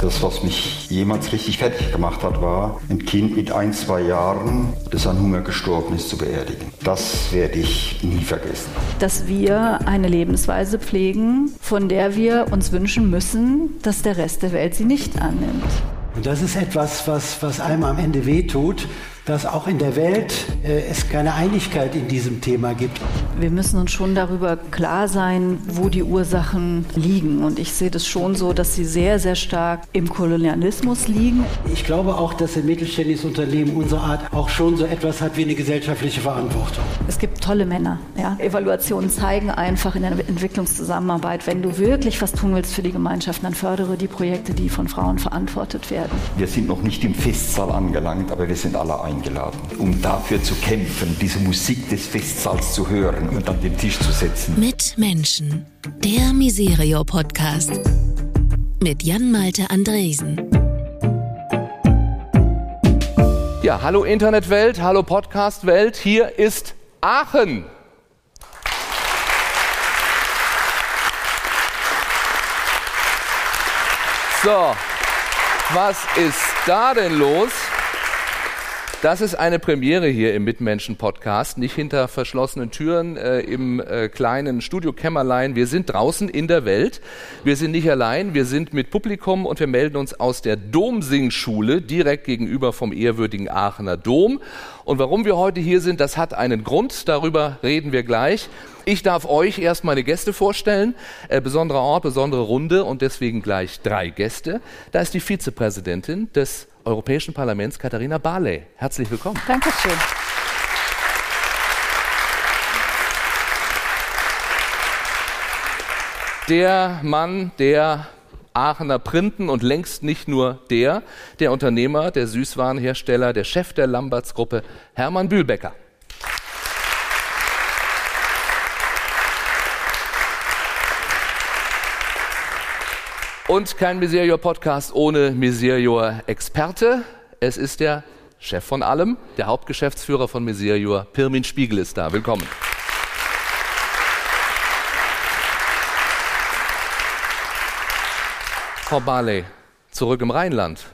Das, was mich jemals richtig fertig gemacht hat, war, ein Kind mit ein, zwei Jahren, das an Hunger gestorben ist, zu beerdigen. Das werde ich nie vergessen. Dass wir eine Lebensweise pflegen, von der wir uns wünschen müssen, dass der Rest der Welt sie nicht annimmt. Und das ist etwas, was, was einem am Ende wehtut, dass auch in der Welt äh, es keine Einigkeit in diesem Thema gibt. Wir müssen uns schon darüber klar sein, wo die Ursachen liegen. Und ich sehe das schon so, dass sie sehr, sehr stark im Kolonialismus liegen. Ich glaube auch, dass ein mittelständisches Unternehmen unserer Art auch schon so etwas hat wie eine gesellschaftliche Verantwortung. Es gibt tolle Männer. Ja? Evaluationen zeigen einfach in der Entwicklungszusammenarbeit, wenn du wirklich was tun willst für die Gemeinschaft, dann fördere die Projekte, die von Frauen verantwortet werden. Wir sind noch nicht im Festsaal angelangt, aber wir sind alle ein eingeladen, um dafür zu kämpfen, diese Musik des Festsaals zu hören und an den Tisch zu setzen. Mit Menschen, der Miserio-Podcast mit Jan-Malte Andresen. Ja, hallo Internetwelt, hallo Podcastwelt, hier ist Aachen. So, was ist da denn los? Das ist eine Premiere hier im Mitmenschen-Podcast, nicht hinter verschlossenen Türen äh, im äh, kleinen Studio-Kämmerlein. Wir sind draußen in der Welt. Wir sind nicht allein, wir sind mit Publikum und wir melden uns aus der Domsingschule direkt gegenüber vom ehrwürdigen Aachener Dom. Und warum wir heute hier sind, das hat einen Grund, darüber reden wir gleich. Ich darf euch erst meine Gäste vorstellen. Äh, besonderer Ort, besondere Runde und deswegen gleich drei Gäste. Da ist die Vizepräsidentin des Europäischen Parlaments Katharina Barley. Herzlich willkommen. Dankeschön. Der Mann, der Aachener Printen und längst nicht nur der, der Unternehmer, der Süßwarenhersteller, der Chef der Lamberts Gruppe, Hermann Bühlbecker. Und kein Miserior-Podcast ohne Miserior-Experte. Es ist der Chef von allem, der Hauptgeschäftsführer von Miserior, Pirmin Spiegel ist da. Willkommen. Frau Barley, zurück im Rheinland.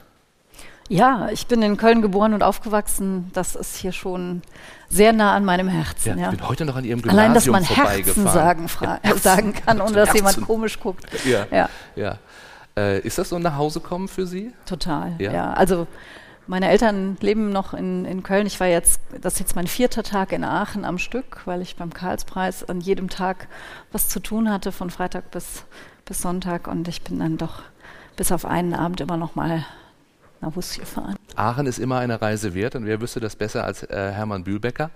Ja, ich bin in Köln geboren und aufgewachsen. Das ist hier schon sehr nah an meinem Herzen. Ja, ja. Ich bin heute noch an Ihrem Gymnasium Allein, dass man Herzen sagen, sagen kann, ohne dass jemand komisch guckt. Ja, ja. ja. Äh, ist das so ein Nachhausekommen für Sie? Total, ja. ja. Also meine Eltern leben noch in, in Köln. Ich war jetzt, das ist jetzt mein vierter Tag in Aachen am Stück, weil ich beim Karlspreis an jedem Tag was zu tun hatte, von Freitag bis, bis Sonntag. Und ich bin dann doch bis auf einen Abend immer noch mal nach gefahren. Aachen ist immer eine Reise wert und wer wüsste das besser als äh, Hermann Bühlbecker?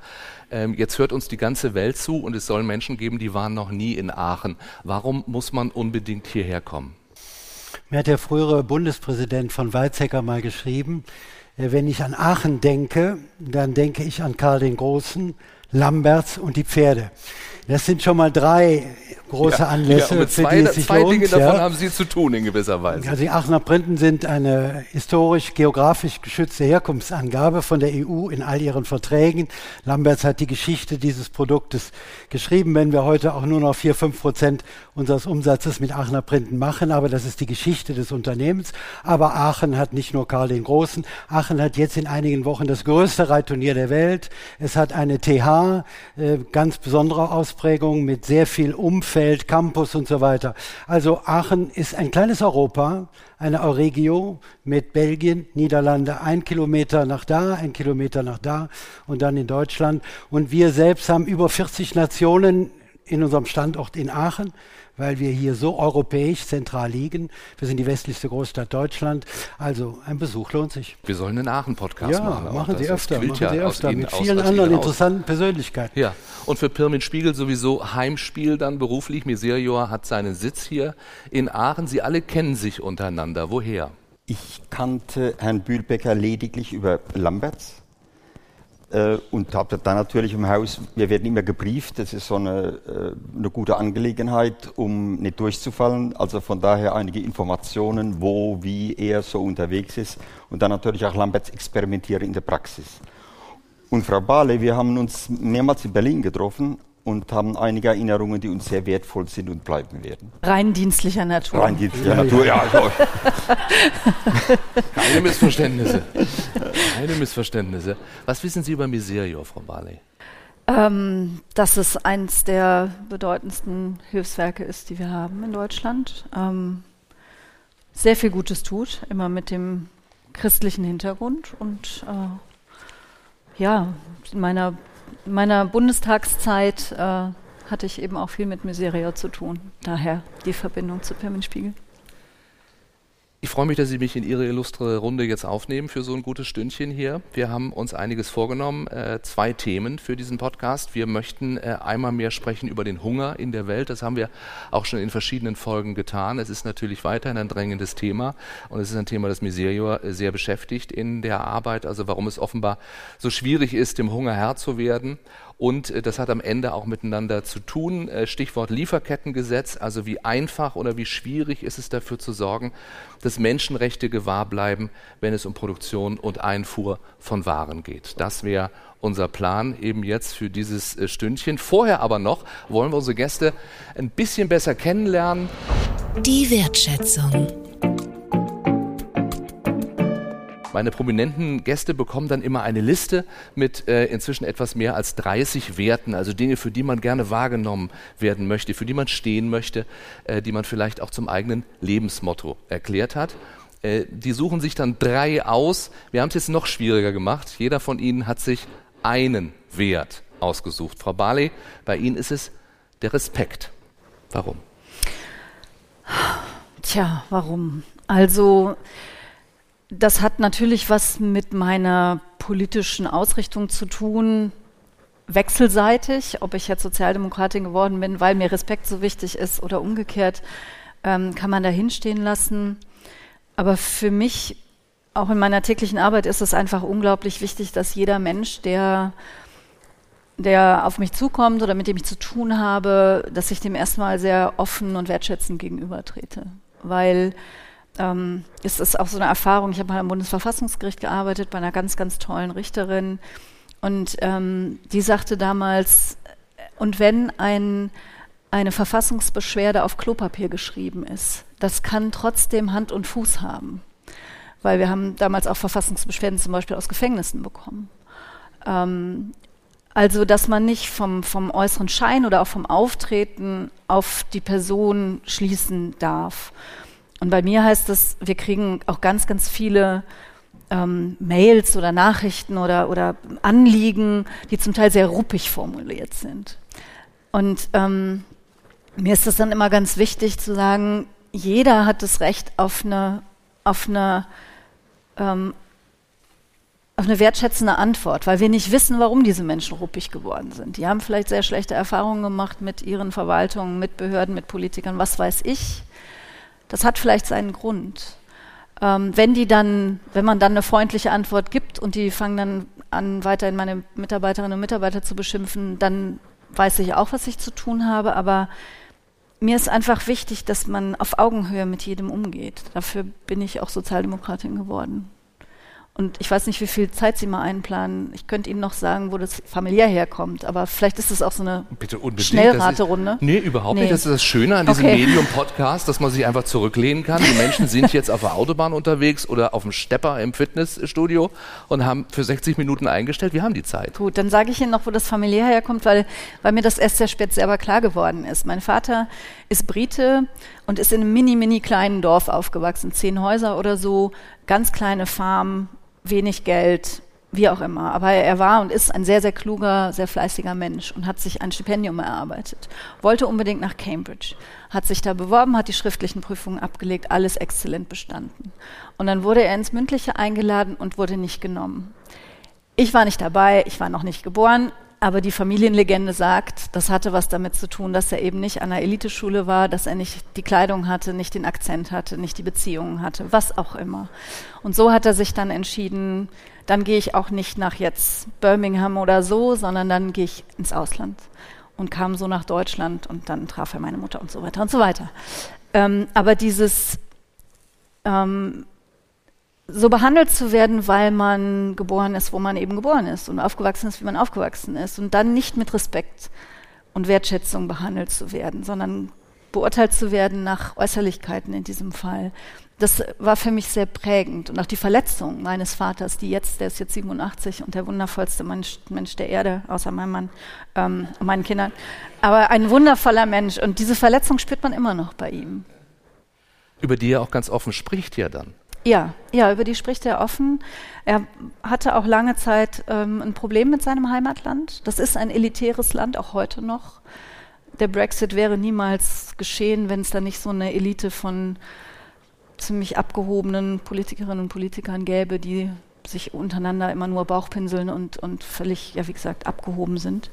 Ähm, jetzt hört uns die ganze Welt zu und es soll Menschen geben, die waren noch nie in Aachen. Warum muss man unbedingt hierher kommen? Mir hat der frühere Bundespräsident von Weizsäcker mal geschrieben, äh, wenn ich an Aachen denke, dann denke ich an Karl den Großen, Lamberts und die Pferde. Das sind schon mal drei große ja, Anlässe. Ja, für zwei, die zwei lohnt, Dinge davon ja. haben Sie zu tun in gewisser Weise. Also die Aachener Printen sind eine historisch, geografisch geschützte Herkunftsangabe von der EU in all ihren Verträgen. Lamberts hat die Geschichte dieses Produktes geschrieben, wenn wir heute auch nur noch vier, fünf Prozent unseres Umsatzes mit Aachener Printen machen, aber das ist die Geschichte des Unternehmens. Aber Aachen hat nicht nur Karl den Großen, Aachen hat jetzt in einigen Wochen das größte Reitturnier der Welt. Es hat eine TH, äh, ganz besondere Ausprägung mit sehr viel Umfeld, Campus und so weiter. Also Aachen ist ein kleines Europa, eine Euregio mit Belgien, Niederlande, ein Kilometer nach da, ein Kilometer nach da und dann in Deutschland. Und wir selbst haben über 40 Nationen in unserem Standort in Aachen weil wir hier so europäisch zentral liegen. Wir sind die westlichste Großstadt Deutschland. Also ein Besuch lohnt sich. Wir sollen einen Aachen-Podcast ja, machen. Ja, machen Sie öfter. Machen ja Sie öfter mit vielen anderen interessanten Persönlichkeiten. Ja, und für Pirmin Spiegel sowieso Heimspiel dann beruflich. Miserior hat seinen Sitz hier in Aachen. Sie alle kennen sich untereinander. Woher? Ich kannte Herrn Bühlbecker lediglich über Lamberts äh, und habe dann natürlich im Haus, wir werden immer gebrieft, das ist so eine, äh, eine gute Angelegenheit, um nicht durchzufallen. Also von daher einige Informationen, wo, wie er so unterwegs ist und dann natürlich auch Lamberts experimentieren in der Praxis. Und Frau Bale, wir haben uns mehrmals in Berlin getroffen, und haben einige Erinnerungen, die uns sehr wertvoll sind und bleiben werden. Rein dienstlicher Natur. Rein dienstlicher Natur, ja. Also. Keine Missverständnisse. Keine Missverständnisse. Was wissen Sie über Miserio, Frau Barley? Ähm, dass es eins der bedeutendsten Hilfswerke ist, die wir haben in Deutschland. Ähm, sehr viel Gutes tut, immer mit dem christlichen Hintergrund. Und äh, ja, in meiner, in meiner Bundestagszeit äh, hatte ich eben auch viel mit Miserio zu tun. Daher die Verbindung zu Firmenspiegel. Ich freue mich, dass Sie mich in Ihre illustre Runde jetzt aufnehmen für so ein gutes Stündchen hier. Wir haben uns einiges vorgenommen, äh, zwei Themen für diesen Podcast. Wir möchten äh, einmal mehr sprechen über den Hunger in der Welt. Das haben wir auch schon in verschiedenen Folgen getan. Es ist natürlich weiterhin ein drängendes Thema und es ist ein Thema, das Miserio äh, sehr beschäftigt in der Arbeit. Also warum es offenbar so schwierig ist, dem Hunger Herr zu werden und äh, das hat am Ende auch miteinander zu tun. Äh, Stichwort Lieferkettengesetz, also wie einfach oder wie schwierig ist es dafür zu sorgen, dass Menschenrechte gewahr bleiben, wenn es um Produktion und Einfuhr von Waren geht. Das wäre unser Plan eben jetzt für dieses äh, Stündchen. Vorher aber noch wollen wir unsere Gäste ein bisschen besser kennenlernen. Die Wertschätzung. Meine prominenten Gäste bekommen dann immer eine Liste mit äh, inzwischen etwas mehr als 30 Werten, also Dinge, für die man gerne wahrgenommen werden möchte, für die man stehen möchte, äh, die man vielleicht auch zum eigenen Lebensmotto erklärt hat. Äh, die suchen sich dann drei aus. Wir haben es jetzt noch schwieriger gemacht. Jeder von ihnen hat sich einen Wert ausgesucht. Frau Barley, bei Ihnen ist es der Respekt. Warum? Tja, warum? Also das hat natürlich was mit meiner politischen Ausrichtung zu tun, wechselseitig, ob ich jetzt Sozialdemokratin geworden bin, weil mir Respekt so wichtig ist oder umgekehrt, ähm, kann man da hinstehen lassen. Aber für mich, auch in meiner täglichen Arbeit, ist es einfach unglaublich wichtig, dass jeder Mensch, der, der auf mich zukommt oder mit dem ich zu tun habe, dass ich dem erstmal sehr offen und wertschätzend gegenübertrete. Weil ähm, ist es auch so eine Erfahrung. Ich habe mal am Bundesverfassungsgericht gearbeitet bei einer ganz, ganz tollen Richterin. Und ähm, die sagte damals, und wenn ein, eine Verfassungsbeschwerde auf Klopapier geschrieben ist, das kann trotzdem Hand und Fuß haben. Weil wir haben damals auch Verfassungsbeschwerden zum Beispiel aus Gefängnissen bekommen. Ähm, also, dass man nicht vom, vom äußeren Schein oder auch vom Auftreten auf die Person schließen darf. Und bei mir heißt es, wir kriegen auch ganz, ganz viele ähm, Mails oder Nachrichten oder, oder Anliegen, die zum Teil sehr ruppig formuliert sind. Und ähm, mir ist es dann immer ganz wichtig zu sagen, jeder hat das Recht auf eine, auf eine, ähm, auf eine wertschätzende Antwort, weil wir nicht wissen, warum diese Menschen ruppig geworden sind. Die haben vielleicht sehr schlechte Erfahrungen gemacht mit ihren Verwaltungen, mit Behörden, mit Politikern, was weiß ich. Das hat vielleicht seinen Grund. Ähm, wenn die dann, wenn man dann eine freundliche Antwort gibt und die fangen dann an, weiterhin meine Mitarbeiterinnen und Mitarbeiter zu beschimpfen, dann weiß ich auch, was ich zu tun habe. Aber mir ist einfach wichtig, dass man auf Augenhöhe mit jedem umgeht. Dafür bin ich auch Sozialdemokratin geworden. Und ich weiß nicht, wie viel Zeit Sie mal einplanen. Ich könnte Ihnen noch sagen, wo das familiär herkommt, aber vielleicht ist es auch so eine Schnellraterunde. Nee, überhaupt nee. nicht. Das ist das Schöne an diesem okay. Medium-Podcast, dass man sich einfach zurücklehnen kann. Die Menschen sind jetzt auf der Autobahn unterwegs oder auf dem Stepper im Fitnessstudio und haben für 60 Minuten eingestellt. Wir haben die Zeit. Gut, dann sage ich Ihnen noch, wo das familiär herkommt, weil, weil mir das erst sehr spät selber klar geworden ist. Mein Vater ist Brite und ist in einem mini, mini kleinen Dorf aufgewachsen. Zehn Häuser oder so, ganz kleine Farm, wenig Geld, wie auch immer. Aber er war und ist ein sehr, sehr kluger, sehr fleißiger Mensch und hat sich ein Stipendium erarbeitet. Wollte unbedingt nach Cambridge. Hat sich da beworben, hat die schriftlichen Prüfungen abgelegt, alles exzellent bestanden. Und dann wurde er ins Mündliche eingeladen und wurde nicht genommen. Ich war nicht dabei, ich war noch nicht geboren, aber die Familienlegende sagt, das hatte was damit zu tun, dass er eben nicht an der Eliteschule war, dass er nicht die Kleidung hatte, nicht den Akzent hatte, nicht die Beziehungen hatte, was auch immer. Und so hat er sich dann entschieden, dann gehe ich auch nicht nach jetzt Birmingham oder so, sondern dann gehe ich ins Ausland und kam so nach Deutschland und dann traf er meine Mutter und so weiter und so weiter. Ähm, aber dieses ähm, so behandelt zu werden, weil man geboren ist, wo man eben geboren ist und aufgewachsen ist, wie man aufgewachsen ist und dann nicht mit Respekt und Wertschätzung behandelt zu werden, sondern beurteilt zu werden nach Äußerlichkeiten in diesem Fall. Das war für mich sehr prägend. Und auch die Verletzung meines Vaters, die jetzt, der ist jetzt 87 und der wundervollste Mensch, Mensch der Erde, außer meinem Mann, ähm, meinen Kindern. Aber ein wundervoller Mensch. Und diese Verletzung spürt man immer noch bei ihm. Über die er auch ganz offen spricht ja dann. Ja, ja, über die spricht er offen. Er hatte auch lange Zeit ähm, ein Problem mit seinem Heimatland. Das ist ein elitäres Land, auch heute noch. Der Brexit wäre niemals geschehen, wenn es da nicht so eine Elite von ziemlich abgehobenen Politikerinnen und Politikern gäbe, die sich untereinander immer nur Bauchpinseln und, und völlig, ja, wie gesagt, abgehoben sind.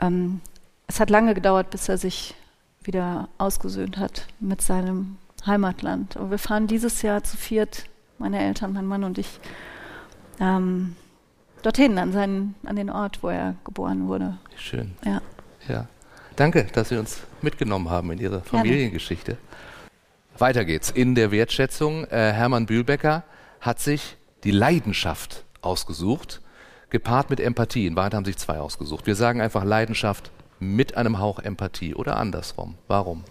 Ähm, es hat lange gedauert, bis er sich wieder ausgesöhnt hat mit seinem Heimatland. Aber wir fahren dieses Jahr zu viert, meine Eltern, mein Mann und ich, ähm, dorthin, an, seinen, an den Ort, wo er geboren wurde. Schön. Ja. ja. Danke, dass Sie uns mitgenommen haben in Ihre Familiengeschichte. Weiter geht's in der Wertschätzung. Äh, Hermann Bühlbecker hat sich die Leidenschaft ausgesucht, gepaart mit Empathie. In Wahrheit haben sich zwei ausgesucht. Wir sagen einfach Leidenschaft mit einem Hauch Empathie oder andersrum. Warum?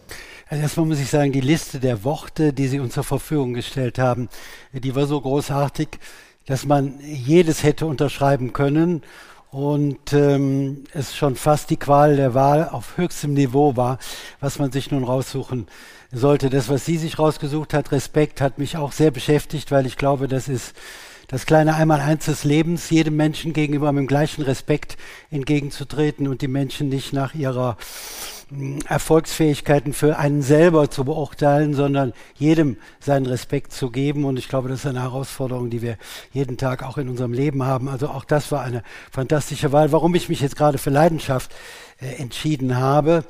Also erstmal muss ich sagen, die Liste der Worte, die Sie uns zur Verfügung gestellt haben, die war so großartig, dass man jedes hätte unterschreiben können und ähm, es schon fast die Qual der Wahl auf höchstem Niveau war, was man sich nun raussuchen sollte. Das, was sie sich rausgesucht hat, Respekt, hat mich auch sehr beschäftigt, weil ich glaube, das ist das kleine Einmaleins des Lebens, jedem Menschen gegenüber mit dem gleichen Respekt entgegenzutreten und die Menschen nicht nach ihrer Erfolgsfähigkeiten für einen selber zu beurteilen, sondern jedem seinen Respekt zu geben. Und ich glaube, das ist eine Herausforderung, die wir jeden Tag auch in unserem Leben haben. Also auch das war eine fantastische Wahl. Warum ich mich jetzt gerade für Leidenschaft äh, entschieden habe,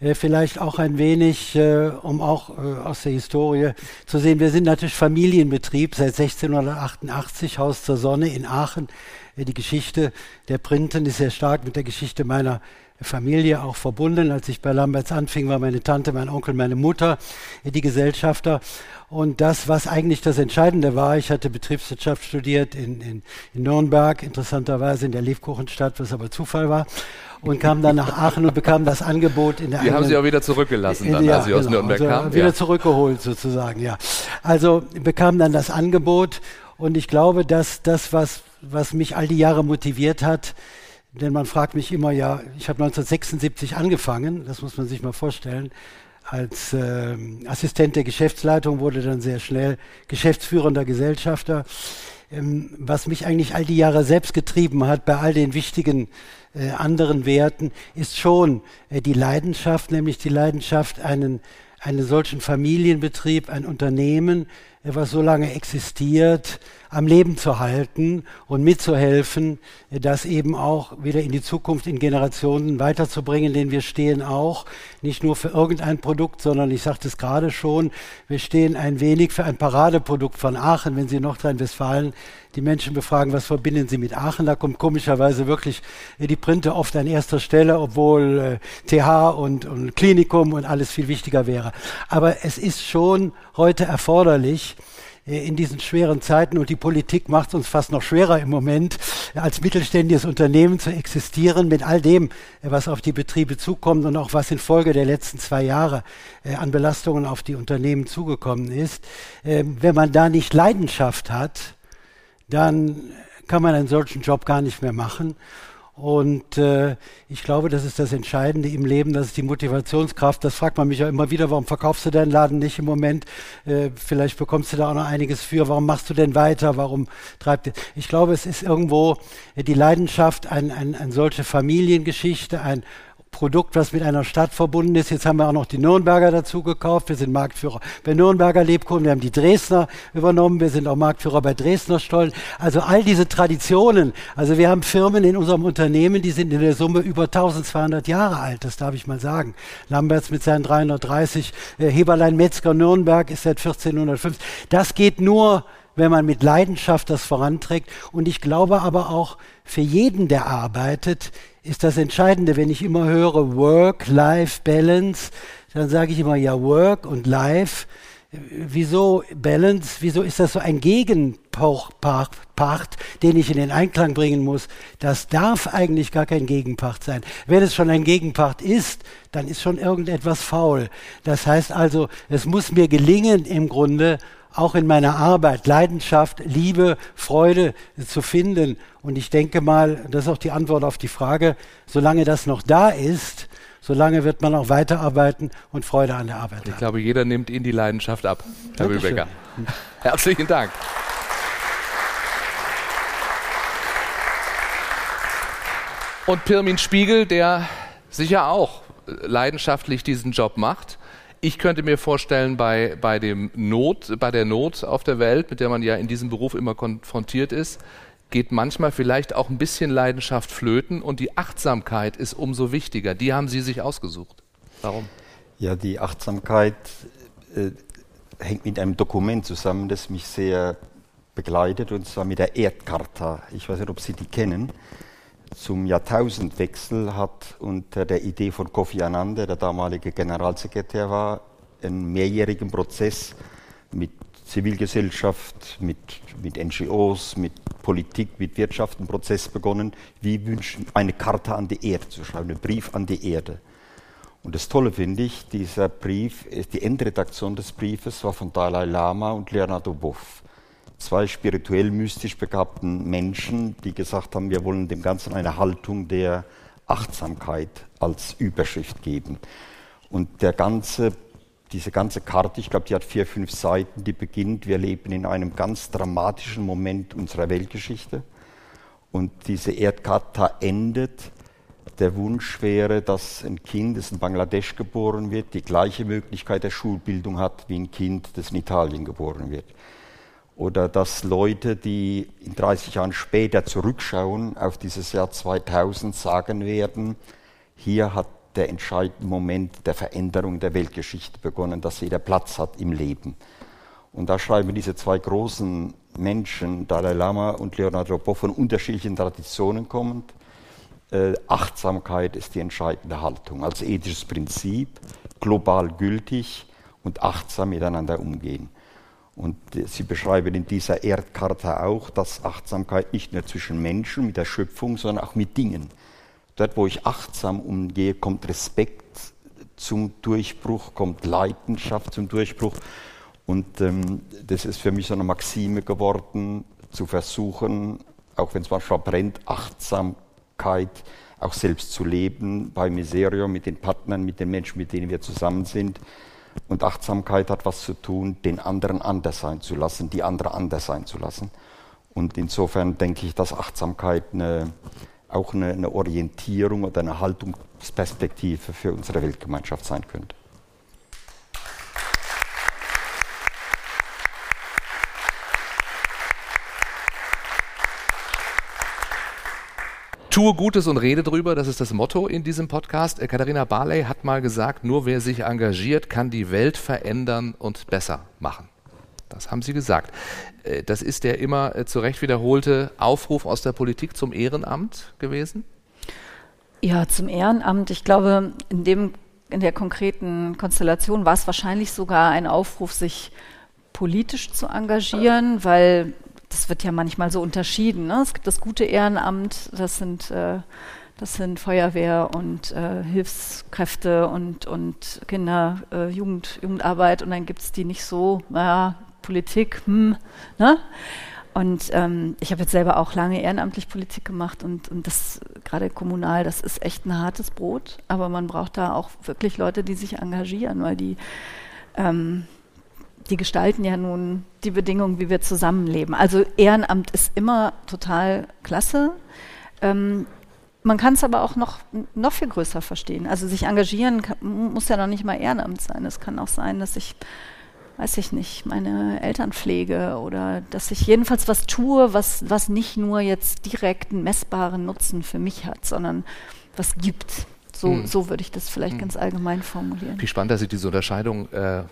äh, vielleicht auch ein wenig, äh, um auch aus der Historie zu sehen. Wir sind natürlich Familienbetrieb seit 1688, Haus zur Sonne in Aachen. Die Geschichte der Printen ist sehr stark mit der Geschichte meiner Familie auch verbunden. Als ich bei Lamberts anfing, war meine Tante, mein Onkel, meine Mutter die Gesellschafter. Und das, was eigentlich das Entscheidende war, ich hatte Betriebswirtschaft studiert in, in, in Nürnberg, interessanterweise in der Lebkuchenstadt, was aber Zufall war und kam dann nach Aachen und bekam das Angebot in der Die haben Sie auch wieder zurückgelassen, dann, ja, als Sie aus genau, Nürnberg also kamen? Wieder Ja. zurückgeholt sozusagen, ja. Also bekam dann das Angebot und ich glaube, dass das, was, was mich all die Jahre motiviert hat, denn man fragt mich immer, ja, ich habe 1976 angefangen, das muss man sich mal vorstellen, als äh, Assistent der Geschäftsleitung, wurde dann sehr schnell geschäftsführender Gesellschafter. Ähm, was mich eigentlich all die Jahre selbst getrieben hat, bei all den wichtigen äh, anderen Werten, ist schon äh, die Leidenschaft, nämlich die Leidenschaft, einen, einen solchen Familienbetrieb, ein Unternehmen, was so lange existiert, am Leben zu halten und mitzuhelfen, äh, das eben auch wieder in die Zukunft, in Generationen weiterzubringen, denn wir stehen auch nicht nur für irgendein Produkt, sondern ich sagte es gerade schon, wir stehen ein wenig für ein Paradeprodukt von Aachen, wenn Sie in Nordrhein-Westfalen die Menschen befragen, was verbinden sie mit Aachen, da kommt komischerweise wirklich äh, die Printe oft an erster Stelle, obwohl äh, TH und, und Klinikum und alles viel wichtiger wäre. Aber es ist schon heute erforderlich, äh, in diesen schweren Zeiten und die Politik macht es uns fast noch schwerer im Moment, äh, als mittelständisches Unternehmen zu existieren mit all dem, äh, was auf die Betriebe zukommt und auch was infolge der letzten zwei Jahre an Belastungen auf die Unternehmen zugekommen ist. Ähm, wenn man da nicht Leidenschaft hat, dann kann man einen solchen Job gar nicht mehr machen. Und äh, ich glaube, das ist das Entscheidende im Leben, das ist die Motivationskraft. Das fragt man mich ja immer wieder, warum verkaufst du deinen Laden nicht im Moment? Äh, vielleicht bekommst du da auch noch einiges für. Warum machst du denn weiter? Warum treibt ihr? Ich glaube, es ist irgendwo die Leidenschaft, ein, ein, eine solche Familiengeschichte, ein Produkt, was mit einer Stadt verbunden ist. Jetzt haben wir auch noch die Nürnberger dazu gekauft. Wir sind Marktführer bei Nürnberger Lebkuchen. Wir haben die Dresdner übernommen. Wir sind auch Marktführer bei Dresdner Stollen. Also all diese Traditionen. Also wir haben Firmen in unserem Unternehmen, die sind in der Summe über 1200 Jahre alt. Das darf ich mal sagen. Lamberts mit seinen 330, äh, Heberlein Metzger Nürnberg ist seit 1450. Das geht nur wenn man mit Leidenschaft das voranträgt. Und ich glaube aber auch, für jeden, der arbeitet, ist das Entscheidende. Wenn ich immer höre Work-Life-Balance, dann sage ich immer ja Work und Life wieso Balance, wieso ist das so ein Gegenpart, den ich in den Einklang bringen muss? Das darf eigentlich gar kein Gegenpart sein. Wenn es schon ein Gegenpart ist, dann ist schon irgendetwas faul. Das heißt also, es muss mir gelingen, im Grunde auch in meiner Arbeit Leidenschaft, Liebe, Freude zu finden. Und ich denke mal, das ist auch die Antwort auf die Frage, solange das noch da ist, solange wird man auch weiterarbeiten und Freude an der Arbeit haben. Ich glaube, jeder nimmt Ihnen die Leidenschaft ab, Herr Bühlbecker. Herzlichen Dank. Und Pirmin Spiegel, der sicher auch leidenschaftlich diesen Job macht. Ich könnte mir vorstellen, bei, bei, dem Not, bei der Not auf der Welt, mit der man ja in diesem Beruf immer konfrontiert ist, geht manchmal vielleicht auch ein bisschen Leidenschaft flöten und die Achtsamkeit ist umso wichtiger. Die haben Sie sich ausgesucht. Warum? Ja, die Achtsamkeit äh, hängt mit einem Dokument zusammen, das mich sehr begleitet, und zwar mit der Erdcharta. Ich weiß nicht, ob Sie die kennen. Zum Jahrtausendwechsel hat unter der Idee von Kofi Annan, der damalige Generalsekretär war, einen mehrjährigen Prozess mit Zivilgesellschaft, mit, mit NGOs, mit Politik, mit Wirtschaft einen Prozess begonnen, wie wünschen, eine Karte an die Erde zu schreiben, einen Brief an die Erde. Und das Tolle finde ich, dieser Brief, die Endredaktion des Briefes war von Dalai Lama und Leonardo Boff. Zwei spirituell mystisch begabten Menschen, die gesagt haben, wir wollen dem Ganzen eine Haltung der Achtsamkeit als Überschrift geben. Und der ganze diese ganze Karte, ich glaube, die hat vier, fünf Seiten, die beginnt, wir leben in einem ganz dramatischen Moment unserer Weltgeschichte. Und diese Erdkarte endet. Der Wunsch wäre, dass ein Kind, das in Bangladesch geboren wird, die gleiche Möglichkeit der Schulbildung hat wie ein Kind, das in Italien geboren wird. Oder dass Leute, die in 30 Jahren später zurückschauen auf dieses Jahr 2000, sagen werden, hier hat der entscheidende Moment der Veränderung der Weltgeschichte begonnen, dass jeder Platz hat im Leben. Und da schreiben diese zwei großen Menschen, Dalai Lama und Leonardo Po, von unterschiedlichen Traditionen kommend. Äh, Achtsamkeit ist die entscheidende Haltung, als ethisches Prinzip, global gültig und achtsam miteinander umgehen. Und sie beschreiben in dieser Erdkarte auch, dass Achtsamkeit nicht nur zwischen Menschen mit der Schöpfung, sondern auch mit Dingen Dort, wo ich achtsam umgehe, kommt Respekt zum Durchbruch, kommt Leidenschaft zum Durchbruch. Und ähm, das ist für mich so eine Maxime geworden, zu versuchen, auch wenn es manchmal brennt, Achtsamkeit auch selbst zu leben, bei Miserio, mit den Partnern, mit den Menschen, mit denen wir zusammen sind. Und Achtsamkeit hat was zu tun, den anderen anders sein zu lassen, die andere anders sein zu lassen. Und insofern denke ich, dass Achtsamkeit eine, auch eine, eine Orientierung oder eine Haltungsperspektive für unsere Weltgemeinschaft sein könnte. Tue Gutes und rede drüber, das ist das Motto in diesem Podcast. Äh, Katharina Barley hat mal gesagt, nur wer sich engagiert, kann die Welt verändern und besser machen. Das haben Sie gesagt. Äh, das ist der immer äh, zu Recht wiederholte Aufruf aus der Politik zum Ehrenamt gewesen? Ja, zum Ehrenamt. Ich glaube, in, dem, in der konkreten Konstellation war es wahrscheinlich sogar ein Aufruf, sich politisch zu engagieren, weil das wird ja manchmal so unterschieden. Ne? Es gibt das gute Ehrenamt, das sind, äh, das sind Feuerwehr und äh, Hilfskräfte und, und Kinder, äh, Jugend, Jugendarbeit und dann gibt es die nicht so, naja, Politik, hm, ne? Und ähm, ich habe jetzt selber auch lange ehrenamtlich Politik gemacht und, und das gerade kommunal, das ist echt ein hartes Brot, aber man braucht da auch wirklich Leute, die sich engagieren, weil die, ähm, die gestalten ja nun die Bedingungen, wie wir zusammenleben. Also Ehrenamt ist immer total klasse. Ähm, man kann es aber auch noch, noch viel größer verstehen. Also sich engagieren kann, muss ja noch nicht mal Ehrenamt sein. Es kann auch sein, dass ich weiß ich nicht, meine Eltern pflege oder dass ich jedenfalls was tue, was, was nicht nur jetzt direkt einen messbaren Nutzen für mich hat, sondern was gibt. So, hm. so würde ich das vielleicht hm. ganz allgemein formulieren. Wie spannend, dass Sie diese Unterscheidung äh, äh,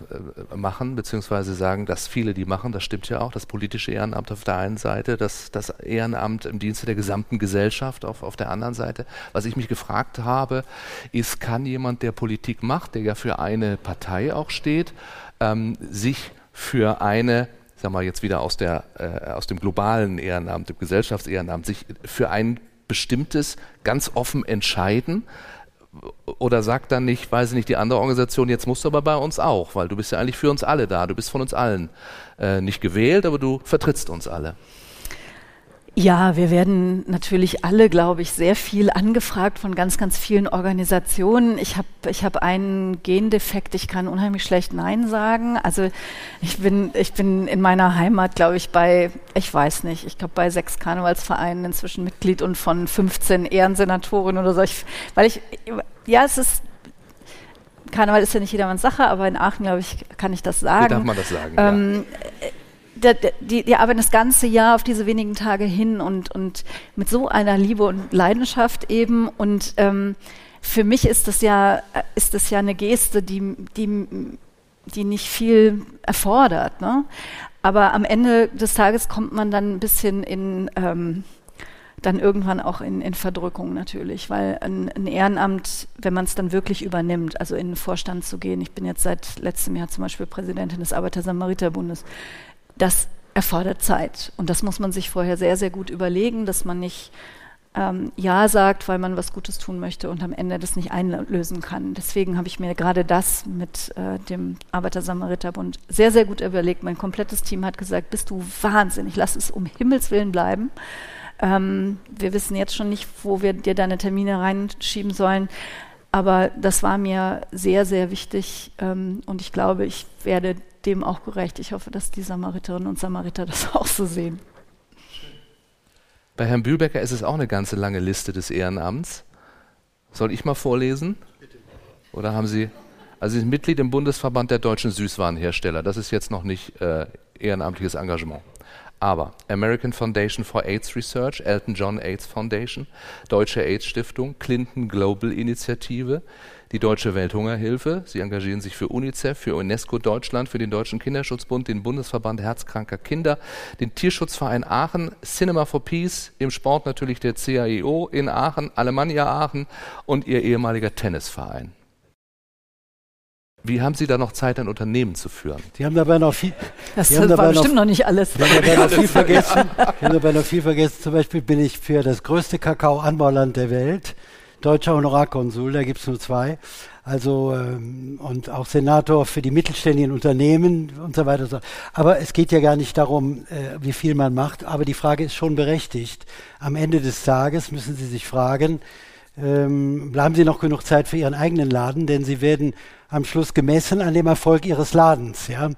machen, beziehungsweise sagen, dass viele die machen, das stimmt ja auch, das politische Ehrenamt auf der einen Seite, das, das Ehrenamt im Dienste der gesamten Gesellschaft auf, auf der anderen Seite. Was ich mich gefragt habe, ist, kann jemand, der Politik macht, der ja für eine Partei auch steht, ähm, sich für eine, sag mal jetzt wieder aus, der, äh, aus dem globalen Ehrenamt, dem Gesellschaftsehrenamt, sich für ein bestimmtes ganz offen entscheiden? Oder sagt dann nicht, weiß ich nicht, die andere Organisation, jetzt musst du aber bei uns auch, weil du bist ja eigentlich für uns alle da, du bist von uns allen äh, nicht gewählt, aber du vertrittst uns alle. Ja, wir werden natürlich alle, glaube ich, sehr viel angefragt von ganz, ganz vielen Organisationen. Ich habe ich hab einen Gendefekt, ich kann unheimlich schlecht Nein sagen. Also ich bin, ich bin in meiner Heimat, glaube ich, bei, ich weiß nicht, ich glaube bei sechs Karnevalsvereinen inzwischen Mitglied und von 15 Ehrensenatoren oder so. Ich, weil ich, ja, es ist Karneval ist ja nicht jedermanns Sache, aber in Aachen, glaube ich, kann ich das sagen. Wie darf man das sagen? Ähm, ja die, die arbeiten das ganze Jahr auf diese wenigen Tage hin und, und mit so einer Liebe und Leidenschaft eben. Und ähm, für mich ist das ja, ist das ja eine Geste, die, die, die nicht viel erfordert. Ne? Aber am Ende des Tages kommt man dann ein bisschen in, ähm, dann irgendwann auch in, in Verdrückung natürlich, weil ein, ein Ehrenamt, wenn man es dann wirklich übernimmt, also in den Vorstand zu gehen, ich bin jetzt seit letztem Jahr zum Beispiel Präsidentin des Arbeiter-Samariter-Bundes, das erfordert Zeit. Und das muss man sich vorher sehr, sehr gut überlegen, dass man nicht ähm, Ja sagt, weil man was Gutes tun möchte und am Ende das nicht einlösen kann. Deswegen habe ich mir gerade das mit äh, dem Arbeiter-Samariter-Bund sehr, sehr gut überlegt. Mein komplettes Team hat gesagt, bist du wahnsinnig, lass es um Himmels Willen bleiben. Ähm, wir wissen jetzt schon nicht, wo wir dir deine Termine reinschieben sollen. Aber das war mir sehr, sehr wichtig ähm, und ich glaube, ich werde dem auch gerecht. Ich hoffe, dass die Samariterinnen und Samariter das auch so sehen. Bei Herrn Bühlbecker ist es auch eine ganze lange Liste des Ehrenamts. Soll ich mal vorlesen? Oder haben Sie. Also Sie sind Mitglied im Bundesverband der deutschen Süßwarenhersteller. Das ist jetzt noch nicht äh, ehrenamtliches Engagement. Aber American Foundation for AIDS Research, Elton John AIDS Foundation, Deutsche AIDS Stiftung, Clinton Global Initiative, die Deutsche Welthungerhilfe. Sie engagieren sich für UNICEF, für UNESCO Deutschland, für den Deutschen Kinderschutzbund, den Bundesverband Herzkranker Kinder, den Tierschutzverein Aachen, Cinema for Peace, im Sport natürlich der CAIO in Aachen, Alemannia Aachen und ihr ehemaliger Tennisverein. Wie haben Sie da noch Zeit, ein Unternehmen zu führen? Sie haben dabei noch viel. Das war bestimmt noch, noch, nicht alles. Sie haben dabei noch viel vergessen. Sie haben dabei noch viel vergessen. Zum Beispiel bin ich für das größte Kakaoanbauland der Welt deutscher Honorarkonsul. Da gibt es nur zwei. Also ähm, und auch Senator für die mittelständigen Unternehmen und so weiter. Aber es geht ja gar nicht darum, äh, wie viel man macht. Aber die Frage ist schon berechtigt. Am Ende des Tages müssen Sie sich fragen, ähm, bleiben Sie noch genug Zeit für Ihren eigenen Laden, denn Sie werden am Schluss gemessen an dem Erfolg Ihres Ladens. Ja?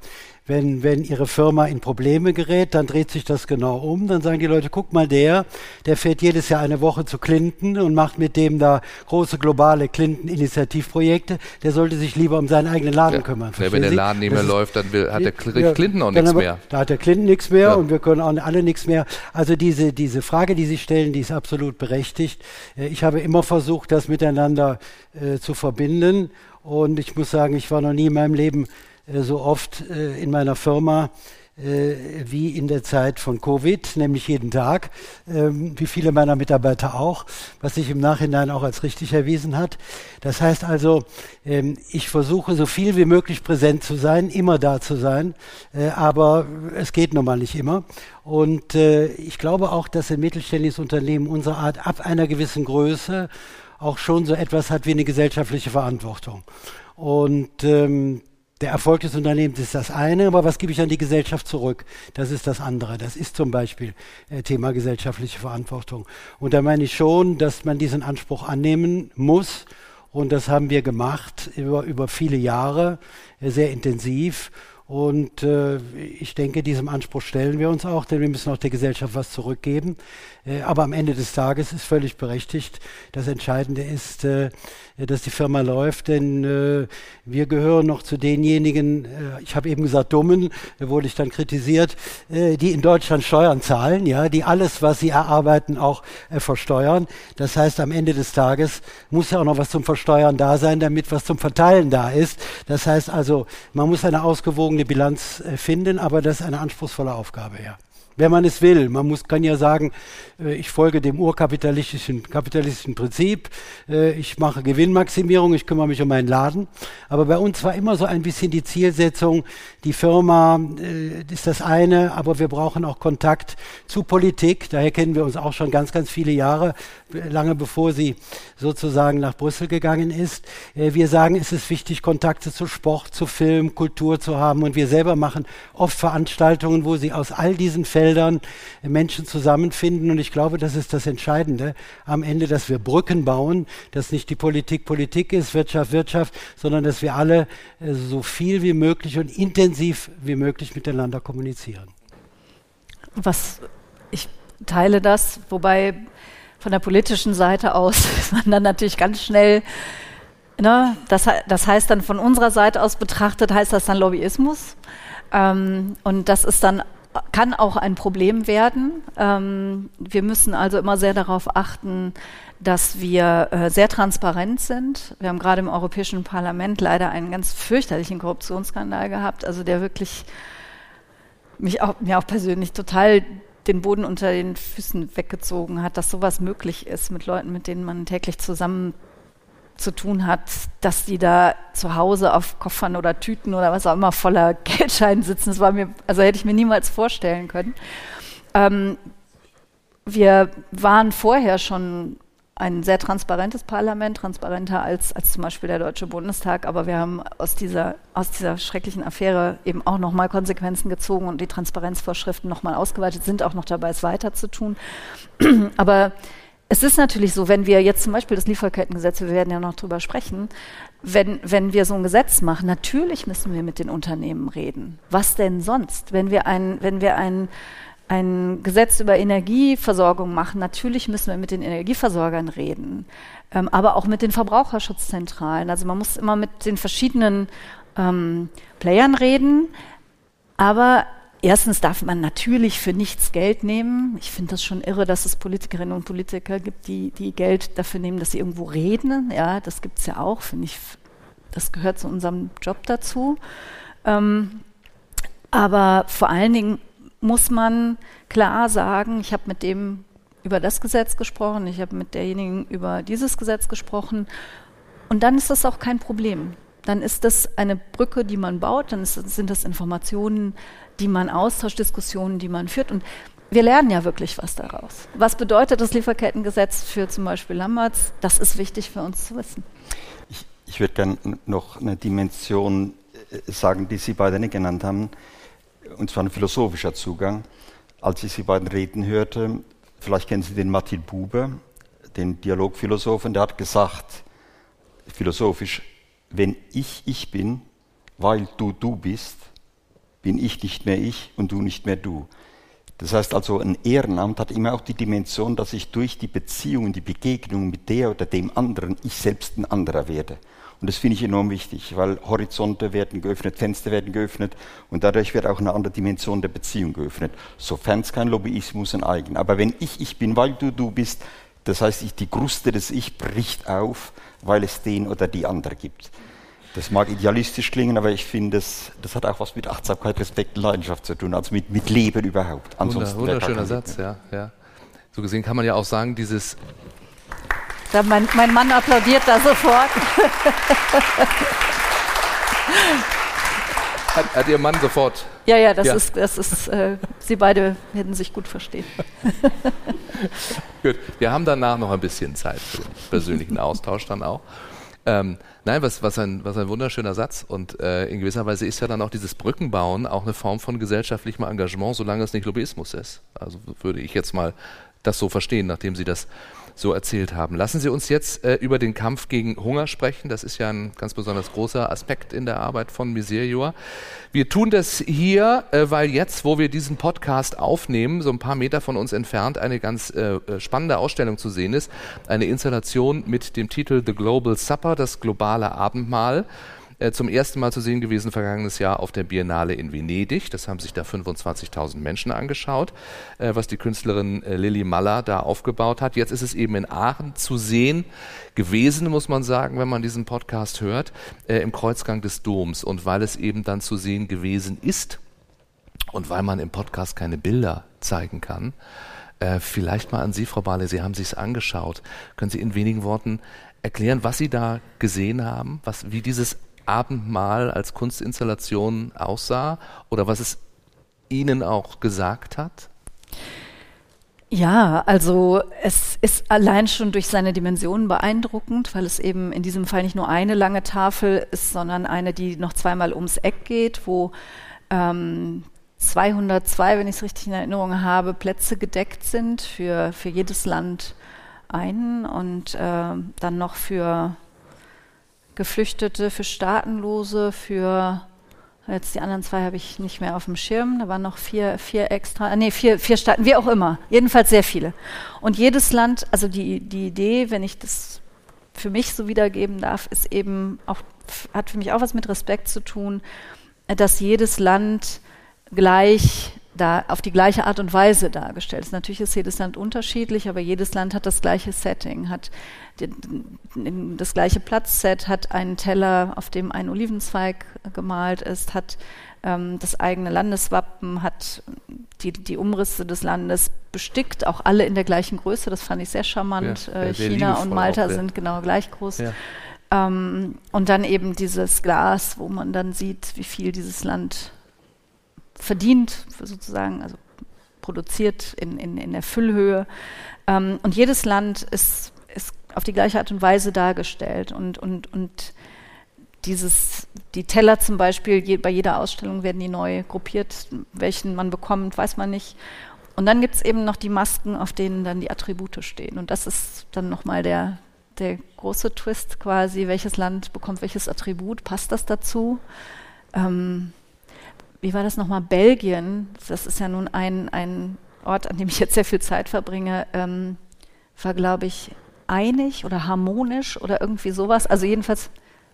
Wenn, wenn Ihre Firma in Probleme gerät, dann dreht sich das genau um. Dann sagen die Leute, guck mal, der, der fährt jedes Jahr eine Woche zu Clinton und macht mit dem da große globale Clinton-Initiativprojekte. Der sollte sich lieber um seinen eigenen Laden ja. kümmern. Ja, wenn der Laden nicht mehr läuft, dann will, hat der Clinton auch nichts mehr. Da hat der Clinton nichts mehr ja. und wir können auch alle nichts mehr. Also diese, diese Frage, die Sie stellen, die ist absolut berechtigt. Äh, ich habe immer versucht, das miteinander äh, zu verbinden. Und ich muss sagen, ich war noch nie in meinem Leben so oft äh, in meiner Firma äh, wie in der Zeit von Covid, nämlich jeden Tag, ähm, wie viele meiner Mitarbeiter auch, was sich im Nachhinein auch als richtig erwiesen hat. Das heißt also, ähm, ich versuche so viel wie möglich präsent zu sein, immer da zu sein, aber es geht nun mal nicht immer. Und ich glaube auch, dass ein mittelständisches Unternehmen unserer Art ab einer gewissen Größe auch schon so etwas hat wie eine gesellschaftliche Verantwortung. Und ähm, der Erfolg des Unternehmens ist das eine, aber was gebe ich an die Gesellschaft zurück? Das ist das andere. Das ist zum Beispiel äh, Thema gesellschaftliche Verantwortung. Und da meine ich schon, dass man diesen Anspruch annehmen muss. Und das haben wir gemacht über, über viele Jahre, äh, sehr intensiv. Und äh, ich denke, diesem Anspruch stellen wir uns auch, denn wir müssen auch der Gesellschaft was zurückgeben. Äh, aber am Ende des Tages ist völlig berechtigt. Das Entscheidende ist, äh, dass die Firma läuft, denn äh, wir gehören noch zu denjenigen, äh, ich habe eben gesagt Dummen, da wurde ich dann kritisiert, äh, die in Deutschland Steuern zahlen, ja, die alles, was sie erarbeiten, auch versteuern. Das heißt, am Ende des Tages muss ja auch noch was zum Versteuern da sein, damit was zum Verteilen da ist. Das heißt also, man muss eine ausgewogene Bilanz finden, aber das ist eine anspruchsvolle Aufgabe, ja. Wenn man es will. Man muss, kann ja sagen, äh, ich folge dem urkapitalistischen kapitalistischen Prinzip, äh, ich mache Gewinnmaximierung, ich kümmere mich um meinen Laden. Aber bei uns war immer so ein bisschen die Zielsetzung, die Firma äh, ist das eine, aber wir brauchen auch Kontakt zu Politik. Daher kennen wir uns auch schon ganz, ganz viele Jahre, lange bevor sie sozusagen nach Brüssel gegangen ist. Wir sagen, es ist wichtig, Kontakte zu Sport, zu Film, Kultur zu haben. Und wir selber machen oft Veranstaltungen, wo sie aus all diesen Feldern Menschen zusammenfinden. Und ich glaube, das ist das Entscheidende am Ende, dass wir Brücken bauen, dass nicht die Politik Politik ist, Wirtschaft Wirtschaft, sondern dass wir alle so viel wie möglich und intensiv wie möglich miteinander kommunizieren. Was ich teile das, wobei von der politischen Seite aus man dann natürlich ganz schnell, ne, das, das heißt dann von unserer Seite aus betrachtet, heißt das dann Lobbyismus. Ähm, und das ist dann kann auch ein Problem werden. Ähm, wir müssen also immer sehr darauf achten, dass wir äh, sehr transparent sind. Wir haben gerade im Europäischen Parlament leider einen ganz fürchterlichen Korruptionsskandal gehabt, also der wirklich mich auch, mir auch persönlich total den Boden unter den Füßen weggezogen hat, dass sowas möglich ist mit Leuten, mit denen man täglich zusammen zu tun hat, dass die da zu Hause auf Koffern oder Tüten oder was auch immer voller Geldscheinen sitzen. Das war mir, also hätte ich mir niemals vorstellen können. Ähm, wir waren vorher schon ein sehr transparentes Parlament, transparenter als, als zum Beispiel der Deutsche Bundestag, aber wir haben aus dieser, aus dieser schrecklichen Affäre eben auch nochmal Konsequenzen gezogen und die Transparenzvorschriften nochmal ausgeweitet, sind auch noch dabei, es weiter zu tun. aber es ist natürlich so, wenn wir jetzt zum Beispiel das Lieferkettengesetz, wir werden ja noch drüber sprechen, wenn, wenn wir so ein Gesetz machen, natürlich müssen wir mit den Unternehmen reden. Was denn sonst? Wenn wir ein, wenn wir ein ein Gesetz über Energieversorgung machen, natürlich müssen wir mit den Energieversorgern reden, ähm, aber auch mit den Verbraucherschutzzentralen. Also man muss immer mit den verschiedenen ähm, Playern reden, aber erstens darf man natürlich für nichts Geld nehmen. Ich finde das schon irre, dass es Politikerinnen und Politiker gibt, die, die Geld dafür nehmen, dass sie irgendwo reden. Ja, das gibt es ja auch, finde ich. Das gehört zu unserem Job dazu. Ähm, aber vor allen Dingen muss man klar sagen, ich habe mit dem über das Gesetz gesprochen, ich habe mit derjenigen über dieses Gesetz gesprochen und dann ist das auch kein Problem. Dann ist das eine Brücke, die man baut, dann ist, sind das Informationen, die man austauscht, Diskussionen, die man führt und wir lernen ja wirklich was daraus. Was bedeutet das Lieferkettengesetz für zum Beispiel Lamberts? Das ist wichtig für uns zu wissen. Ich, ich würde gerne noch eine Dimension äh, sagen, die Sie beide nicht genannt haben und zwar ein philosophischer Zugang. Als ich Sie beiden reden hörte, vielleicht kennen Sie den Martin Buber, den Dialogphilosophen, der hat gesagt, philosophisch, wenn ich ich bin, weil du du bist, bin ich nicht mehr ich und du nicht mehr du. Das heißt also, ein Ehrenamt hat immer auch die Dimension, dass ich durch die Beziehungen, die Begegnung mit der oder dem anderen, ich selbst ein anderer werde. Und das finde ich enorm wichtig, weil Horizonte werden geöffnet, Fenster werden geöffnet und dadurch wird auch eine andere Dimension der Beziehung geöffnet. Sofern es kein Lobbyismus ein eigen. Aber wenn ich ich bin, weil du du bist, das heißt, ich, die Kruste des Ich bricht auf, weil es den oder die andere gibt. Das mag idealistisch klingen, aber ich finde, das, das hat auch was mit Achtsamkeit, Respekt und Leidenschaft zu tun, also mit, mit Leben überhaupt. Ansonsten Wunder, wunderschöner Satz, ja, ja. So gesehen kann man ja auch sagen, dieses da mein, mein Mann applaudiert da sofort. Hat, hat, Ihr Mann sofort? Ja, ja, das ja. ist, das ist äh, Sie beide hätten sich gut verstehen. gut, wir haben danach noch ein bisschen Zeit für den persönlichen Austausch dann auch. Ähm, nein, was, was, ein, was ein wunderschöner Satz. Und äh, in gewisser Weise ist ja dann auch dieses Brückenbauen auch eine Form von gesellschaftlichem Engagement, solange es nicht Lobbyismus ist. Also würde ich jetzt mal das so verstehen, nachdem Sie das so erzählt haben. Lassen Sie uns jetzt äh, über den Kampf gegen Hunger sprechen. Das ist ja ein ganz besonders großer Aspekt in der Arbeit von Miserior. Wir tun das hier, äh, weil jetzt, wo wir diesen Podcast aufnehmen, so ein paar Meter von uns entfernt, eine ganz äh, äh spannende Ausstellung zu sehen ist. Eine Installation mit dem Titel The Global Supper, das globale Abendmahl. Äh, zum ersten Mal zu sehen gewesen vergangenes Jahr auf der Biennale in Venedig. Das haben sich da 25.000 Menschen angeschaut, äh, was die Künstlerin äh, Lilly Maller da aufgebaut hat. Jetzt ist es eben in Aachen zu sehen gewesen, muss man sagen, wenn man diesen Podcast hört, im Kreuzgang des Doms. Und weil es eben dann zu sehen gewesen ist, Und weil man im Podcast keine Bilder zeigen kann, äh, vielleicht mal an Sie, Frau Barley, Sie haben sich angeschaut. Können Sie in wenigen Worten erklären, was Sie da gesehen haben, was, wie dieses Abendmahl als Kunstinstallation aussah oder was es Ihnen auch gesagt hat? Ja, also es ist allein schon durch seine Dimensionen beeindruckend, weil es eben in diesem Fall nicht nur eine lange Tafel ist, sondern eine, die noch zweimal ums Eck geht, wo ähm, 202, wenn ich es richtig in Erinnerung habe, Plätze gedeckt sind für, für jedes Land einen und äh, dann noch für Geflüchtete, für Staatenlose, für Jetzt die anderen zwei habe ich nicht mehr auf dem Schirm. Da waren noch vier, vier extra, nee, vier, vier Staaten, wie auch immer. Jedenfalls sehr viele. Und jedes Land, also die, die Idee, wenn ich das für mich so wiedergeben darf, ist eben auch, hat für mich auch was mit Respekt zu tun, dass jedes Land gleich da auf die gleiche Art und Weise dargestellt ist. Natürlich ist jedes Land unterschiedlich, aber jedes Land hat das gleiche Setting, hat das gleiche Platzset, hat einen Teller, auf dem ein Olivenzweig gemalt ist, hat ähm, das eigene Landeswappen, hat die, die Umrisse des Landes bestickt, auch alle in der gleichen Größe. Das fand ich sehr charmant. Ja, äh, China und Malta auch, sind genau gleich groß. Ja. Ähm, und dann eben dieses Glas, wo man dann sieht, wie viel dieses Land verdient, sozusagen, also produziert in, in, in der Füllhöhe. Ähm, und jedes Land ist, ist auf die gleiche Art und Weise dargestellt. Und, und, und dieses, die Teller zum Beispiel, je, bei jeder Ausstellung werden die neu gruppiert, welchen man bekommt, weiß man nicht. Und dann gibt es eben noch die Masken, auf denen dann die Attribute stehen. Und das ist dann nochmal der, der große Twist quasi, welches Land bekommt welches Attribut, passt das dazu? Ähm, wie war das nochmal, Belgien, das ist ja nun ein, ein Ort, an dem ich jetzt sehr viel Zeit verbringe, ähm, war, glaube ich, einig oder harmonisch oder irgendwie sowas. Also jedenfalls,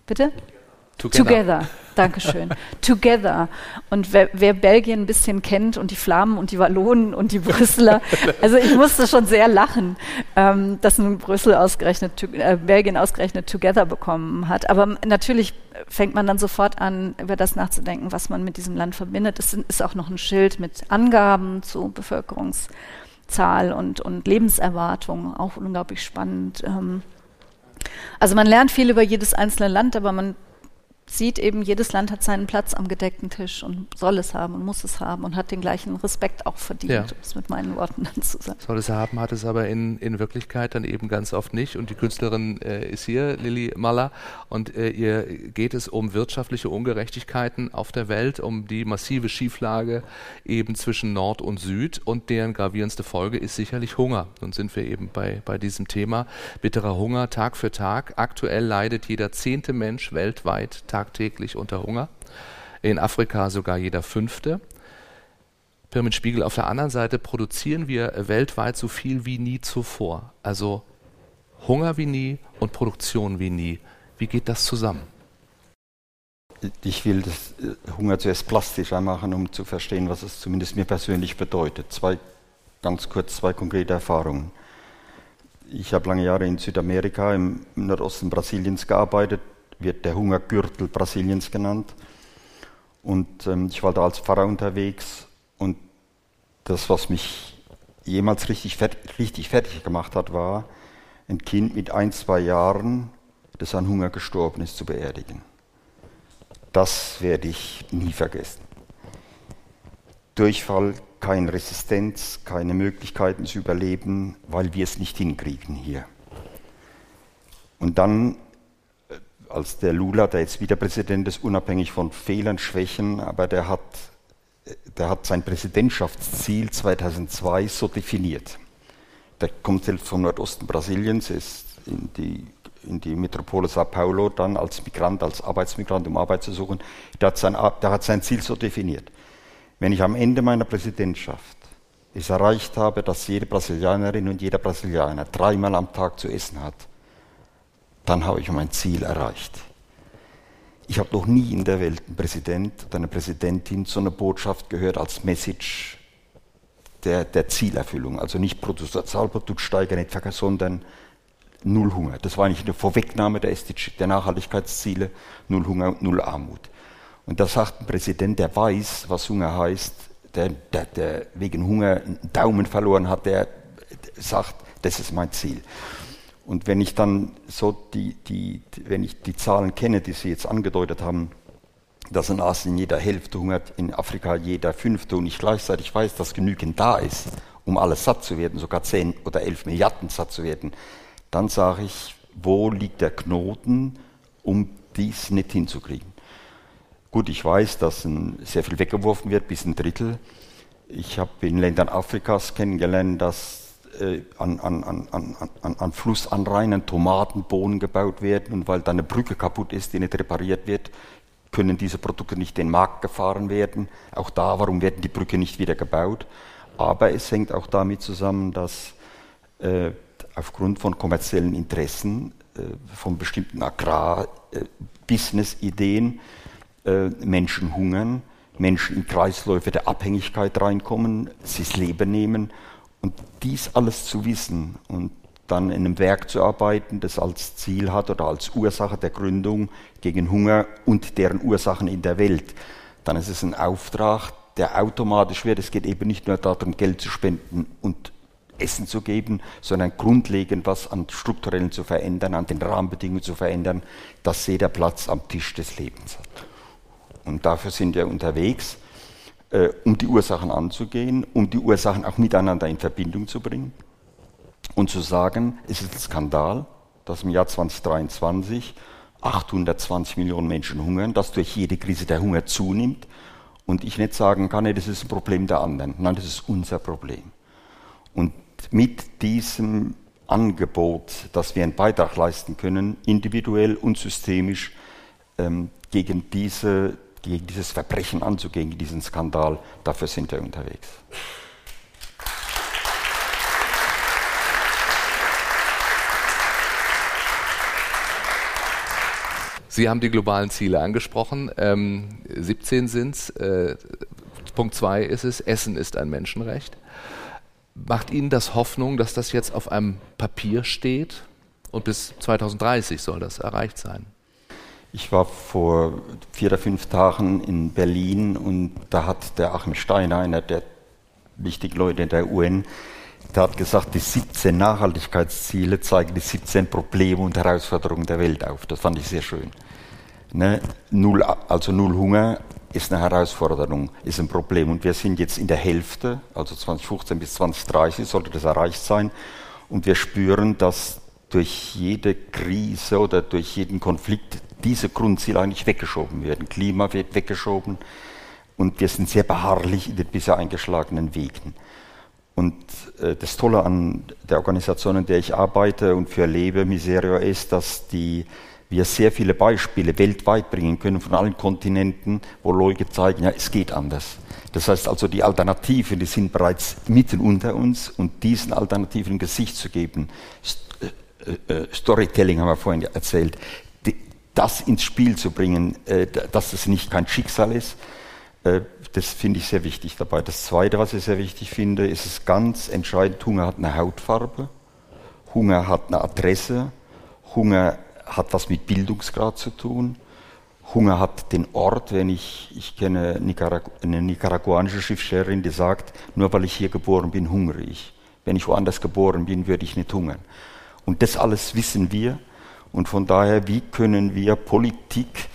bitte? Together. Together. Dankeschön. Together. Und wer, wer, Belgien ein bisschen kennt und die Flamen und die Wallonen und die Brüsseler, also ich musste schon sehr lachen, ähm, dass nun Brüssel ausgerechnet, äh, Belgien ausgerechnet Together bekommen hat. Aber natürlich fängt man dann sofort an, über das nachzudenken, was man mit diesem Land verbindet. Es ist auch noch ein Schild mit Angaben zu Bevölkerungszahl und, und Lebenserwartung, auch unglaublich spannend. Ähm, also man lernt viel über jedes einzelne Land, aber man sieht eben, jedes Land hat seinen Platz am gedeckten Tisch und soll es haben und muss es haben und hat den gleichen Respekt auch verdient, ja. um es mit meinen Worten dann zu sagen. Soll es haben, hat es aber in, in Wirklichkeit dann eben ganz oft nicht. Und die Künstlerin äh, ist hier, Lilly Maller, und äh, ihr geht es um wirtschaftliche Ungerechtigkeiten auf der Welt, um die massive Schieflage eben zwischen Nord und Süd und deren gravierendste Folge ist sicherlich Hunger. Nun sind wir eben bei, bei diesem Thema. Bitterer Hunger Tag für Tag. Aktuell leidet jeder zehnte Mensch weltweit tagtäglich unter Hunger. In Afrika sogar jeder fünfte. Pyramid Spiegel, auf der anderen Seite produzieren wir weltweit so viel wie nie zuvor. Also Hunger wie nie und Produktion wie nie. Wie geht das zusammen? Ich will das äh, Hunger zuerst plastischer machen, um zu verstehen, was es zumindest mir persönlich bedeutet. Zwei, ganz kurz zwei konkrete Erfahrungen. Ich habe lange Jahre in Südamerika, im Nordosten Brasiliens gearbeitet wird der Hungergürtel Brasiliens genannt. Und ähm, ich war da als Pfarrer unterwegs und das, was mich jemals richtig, fertig, richtig fertig gemacht hat, war, ein Kind mit ein, zwei Jahren, das an Hunger gestorben ist, zu beerdigen. Das werde ich nie vergessen. Durchfall, keine Resistenz, keine Möglichkeiten zu überleben, weil wir es nicht hinkriegen hier. Und dann als der Lula, der jetzt wieder Präsident ist, unabhängig von Fehlern, Schwächen, aber der hat, der hat sein Präsidentschaftsziel 2002 so definiert. Der kommt selbst vom Nordosten Brasiliens, ist in die, in die Metropole Sao Paulo dann als Migrant, als Arbeitsmigrant, um Arbeit zu suchen. Der hat, sein, der hat sein Ziel so definiert. Wenn ich am Ende meiner Präsidentschaft es erreicht habe, dass jede Brasilianerin und jeder Brasilianer dreimal am Tag zu essen hat, dann habe ich mein Ziel erreicht. Ich habe noch nie in der Welt einen Präsident oder eine Präsidentin so eine Botschaft gehört als Message der, der Zielerfüllung. Also nicht Bruttosozialprodukt steigern, nicht vergessen, sondern Null Hunger. Das war eigentlich eine Vorwegnahme der, der Nachhaltigkeitsziele, Null Hunger und Null Armut. Und da sagt ein Präsident, der weiß, was Hunger heißt, der, der, der wegen Hunger einen Daumen verloren hat, der sagt, das ist mein Ziel. Und wenn ich dann so die, die, wenn ich die Zahlen kenne, die Sie jetzt angedeutet haben, dass in Asien jeder Hälfte hungert, in Afrika jeder Fünfte und ich gleichzeitig weiß, dass genügend da ist, um alles satt zu werden, sogar 10 oder 11 Milliarden satt zu werden, dann sage ich, wo liegt der Knoten, um dies nicht hinzukriegen. Gut, ich weiß, dass sehr viel weggeworfen wird, bis ein Drittel. Ich habe in Ländern Afrikas kennengelernt, dass äh, an, an, an, an, an Flussanrainen Tomaten, Bohnen gebaut werden und weil da eine Brücke kaputt ist, die nicht repariert wird, können diese Produkte nicht in den Markt gefahren werden. Auch da, warum werden die Brücke nicht wieder gebaut? Aber es hängt auch damit zusammen, dass äh, aufgrund von kommerziellen Interessen äh, von bestimmten Agrar-Business-Ideen äh, Menschen hungern, Menschen in Kreisläufe der Abhängigkeit reinkommen, sie das Leben nehmen und dies alles zu wissen und dann in einem Werk zu arbeiten, das als Ziel hat oder als Ursache der Gründung gegen Hunger und deren Ursachen in der Welt, dann ist es ein Auftrag, der automatisch wird. Es geht eben nicht nur darum, Geld zu spenden und Essen zu geben, sondern grundlegend was an strukturellen zu verändern, an den Rahmenbedingungen zu verändern, dass jeder Platz am Tisch des Lebens hat. Und dafür sind wir unterwegs äh, um die Ursachen anzugehen, um die Ursachen auch miteinander in Verbindung zu bringen und zu sagen, es ist ein Skandal, dass im Jahr 2023 820 Millionen Menschen hungern, dass durch jede Krise der Hunger zunimmt und ich nicht sagen kann, nee, das ist ein Problem der anderen. Nein, das ist unser Problem. Und mit diesem Angebot, dass wir einen Beitrag leisten können, individuell und systemisch ähm, gegen diese gegen dieses Verbrechen anzugehen, gegen diesen Skandal. Dafür sind wir unterwegs. Sie haben die globalen Ziele angesprochen. Ähm, 17 sind es. Äh, Punkt 2 ist es, Essen ist ein Menschenrecht. Macht Ihnen das Hoffnung, dass das jetzt auf einem Papier steht? Und bis 2030 soll das erreicht sein? Ich war vor vier oder fünf Tagen in Berlin und da hat der Achim Steiner, einer der wichtigen Leute der UN, der hat gesagt, die 17 Nachhaltigkeitsziele zeigen die 17 Probleme und Herausforderungen der Welt auf. Das fand ich sehr schön. Ne? Null, also null Hunger ist eine Herausforderung, ist ein Problem. Und wir sind jetzt in der Hälfte, also 2015 bis 2030 sollte das erreicht sein. Und wir spüren, dass durch jede Krise oder durch jeden Konflikt diese Grundziele eigentlich weggeschoben werden. Klima wird weggeschoben und wir sind sehr beharrlich in den bisher eingeschlagenen Wegen. Und äh, das Tolle an der Organisation, in der ich arbeite und für lebe, Miserio, ist, dass die, wir sehr viele Beispiele weltweit bringen können von allen Kontinenten, wo Leute zeigen, ja, es geht anders. Das heißt also, die Alternativen, die sind bereits mitten unter uns und diesen Alternativen Gesicht zu geben. Äh, äh, Storytelling haben wir vorhin erzählt das ins Spiel zu bringen, äh, dass es nicht kein Schicksal ist, äh, das finde ich sehr wichtig dabei. Das Zweite, was ich sehr wichtig finde, ist es ganz entscheidend, Hunger hat eine Hautfarbe, Hunger hat eine Adresse, Hunger hat was mit Bildungsgrad zu tun, Hunger hat den Ort, wenn ich, ich kenne eine nicaraguanische Schriftstellerin, die sagt, nur weil ich hier geboren bin, hungere ich. Wenn ich woanders geboren bin, würde ich nicht hungern. Und das alles wissen wir. Und von daher, wie können wir Politik,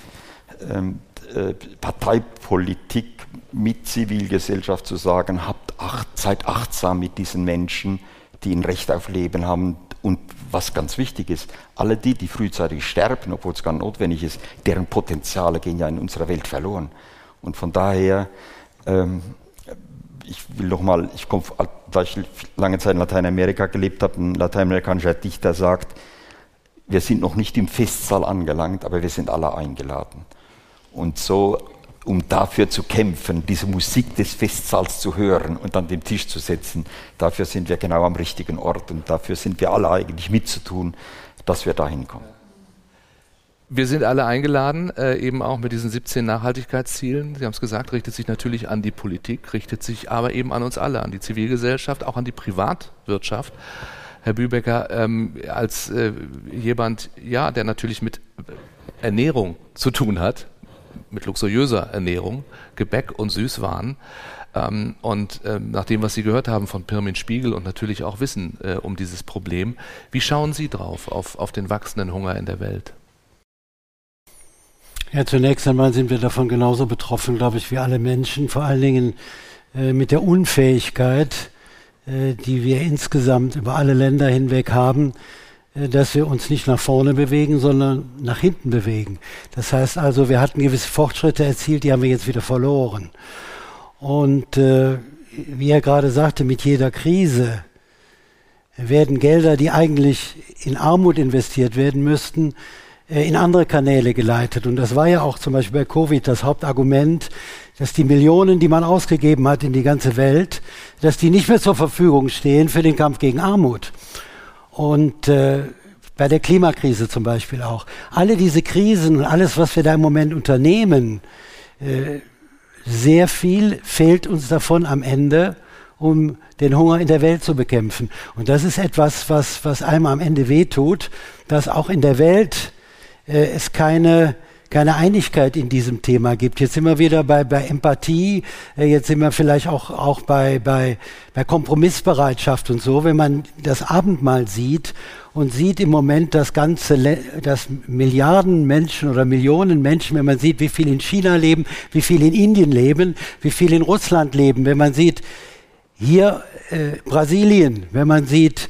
ähm, äh, Parteipolitik mit Zivilgesellschaft zu sagen, habt acht, seid achtsam mit diesen Menschen, die ein Recht auf Leben haben. Und was ganz wichtig ist, alle die, die frühzeitig sterben, obwohl es gar notwendig ist, deren Potenziale gehen ja in unserer Welt verloren. Und von daher, ähm, ich will noch mal, ich komme, da ich lange Zeit in Lateinamerika gelebt habe, ein lateinamerikanischer Dichter sagt, wir sind noch nicht im Festsaal angelangt, aber wir sind alle eingeladen. Und so, um dafür zu kämpfen, diese Musik des Festsaals zu hören und an den Tisch zu setzen, dafür sind wir genau am richtigen Ort und dafür sind wir alle eigentlich mitzutun, dass wir dahin kommen. Wir sind alle eingeladen, äh, eben auch mit diesen 17 Nachhaltigkeitszielen. Sie haben es gesagt, richtet sich natürlich an die Politik, richtet sich aber eben an uns alle, an die Zivilgesellschaft, auch an die Privatwirtschaft. Herr Bübecker, ähm, als äh, jemand, ja, der natürlich mit Ernährung zu tun hat, mit luxuriöser Ernährung, Gebäck und Süßwaren. Ähm, und ähm, nach dem, was Sie gehört haben von Pirmin Spiegel und natürlich auch wissen äh, um dieses Problem, wie schauen Sie drauf, auf, auf den wachsenden Hunger in der Welt? Ja, zunächst einmal sind wir davon genauso betroffen, glaube ich, wie alle Menschen, vor allen Dingen äh, mit der Unfähigkeit, äh, die wir insgesamt über alle Länder hinweg haben, äh, dass wir uns nicht nach vorne bewegen, sondern nach hinten bewegen. Das heißt also, wir hatten gewisse Fortschritte erzielt, die haben wir jetzt wieder verloren. Und äh, wie er gerade sagte, mit jeder Krise werden Gelder, die eigentlich in Armut investiert werden müssten, äh, in andere Kanäle geleitet. Und das war ja auch zum Beispiel bei Covid das Hauptargument, dass die Millionen, die man ausgegeben hat in die ganze Welt, dass die nicht mehr zur Verfügung stehen für den Kampf gegen Armut. Und äh, bei der Klimakrise zum Beispiel auch. Alle diese Krisen und alles, was wir da im Moment unternehmen, äh, sehr viel fehlt uns davon am Ende, um den Hunger in der Welt zu bekämpfen. Und das ist etwas, was, was einem am Ende wehtut, dass auch in der Welt äh, es keine, keine Einigkeit in diesem Thema gibt. Jetzt sind wir wieder bei, bei Empathie, äh, jetzt sind wir vielleicht auch, auch bei, bei, bei Kompromissbereitschaft und so. Wenn man das Abendmahl sieht und sieht im Moment das ganze, dass Milliarden Menschen oder Millionen Menschen, wenn man sieht, wie viel in China leben, wie viel in Indien leben, wie viel in Russland leben, wenn man sieht, hier äh, Brasilien, wenn man sieht,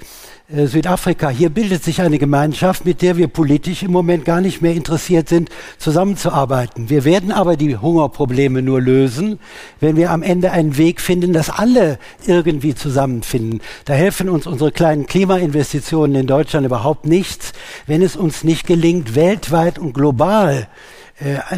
äh, Südafrika. Hier bildet sich eine Gemeinschaft, mit der wir politisch im Moment gar nicht mehr interessiert sind, zusammenzuarbeiten. Wir werden aber die Hungerprobleme nur lösen, wenn wir am Ende einen Weg finden, dass alle irgendwie zusammenfinden. Da helfen uns unsere kleinen Klimainvestitionen in Deutschland überhaupt nichts, wenn es uns nicht gelingt, weltweit und global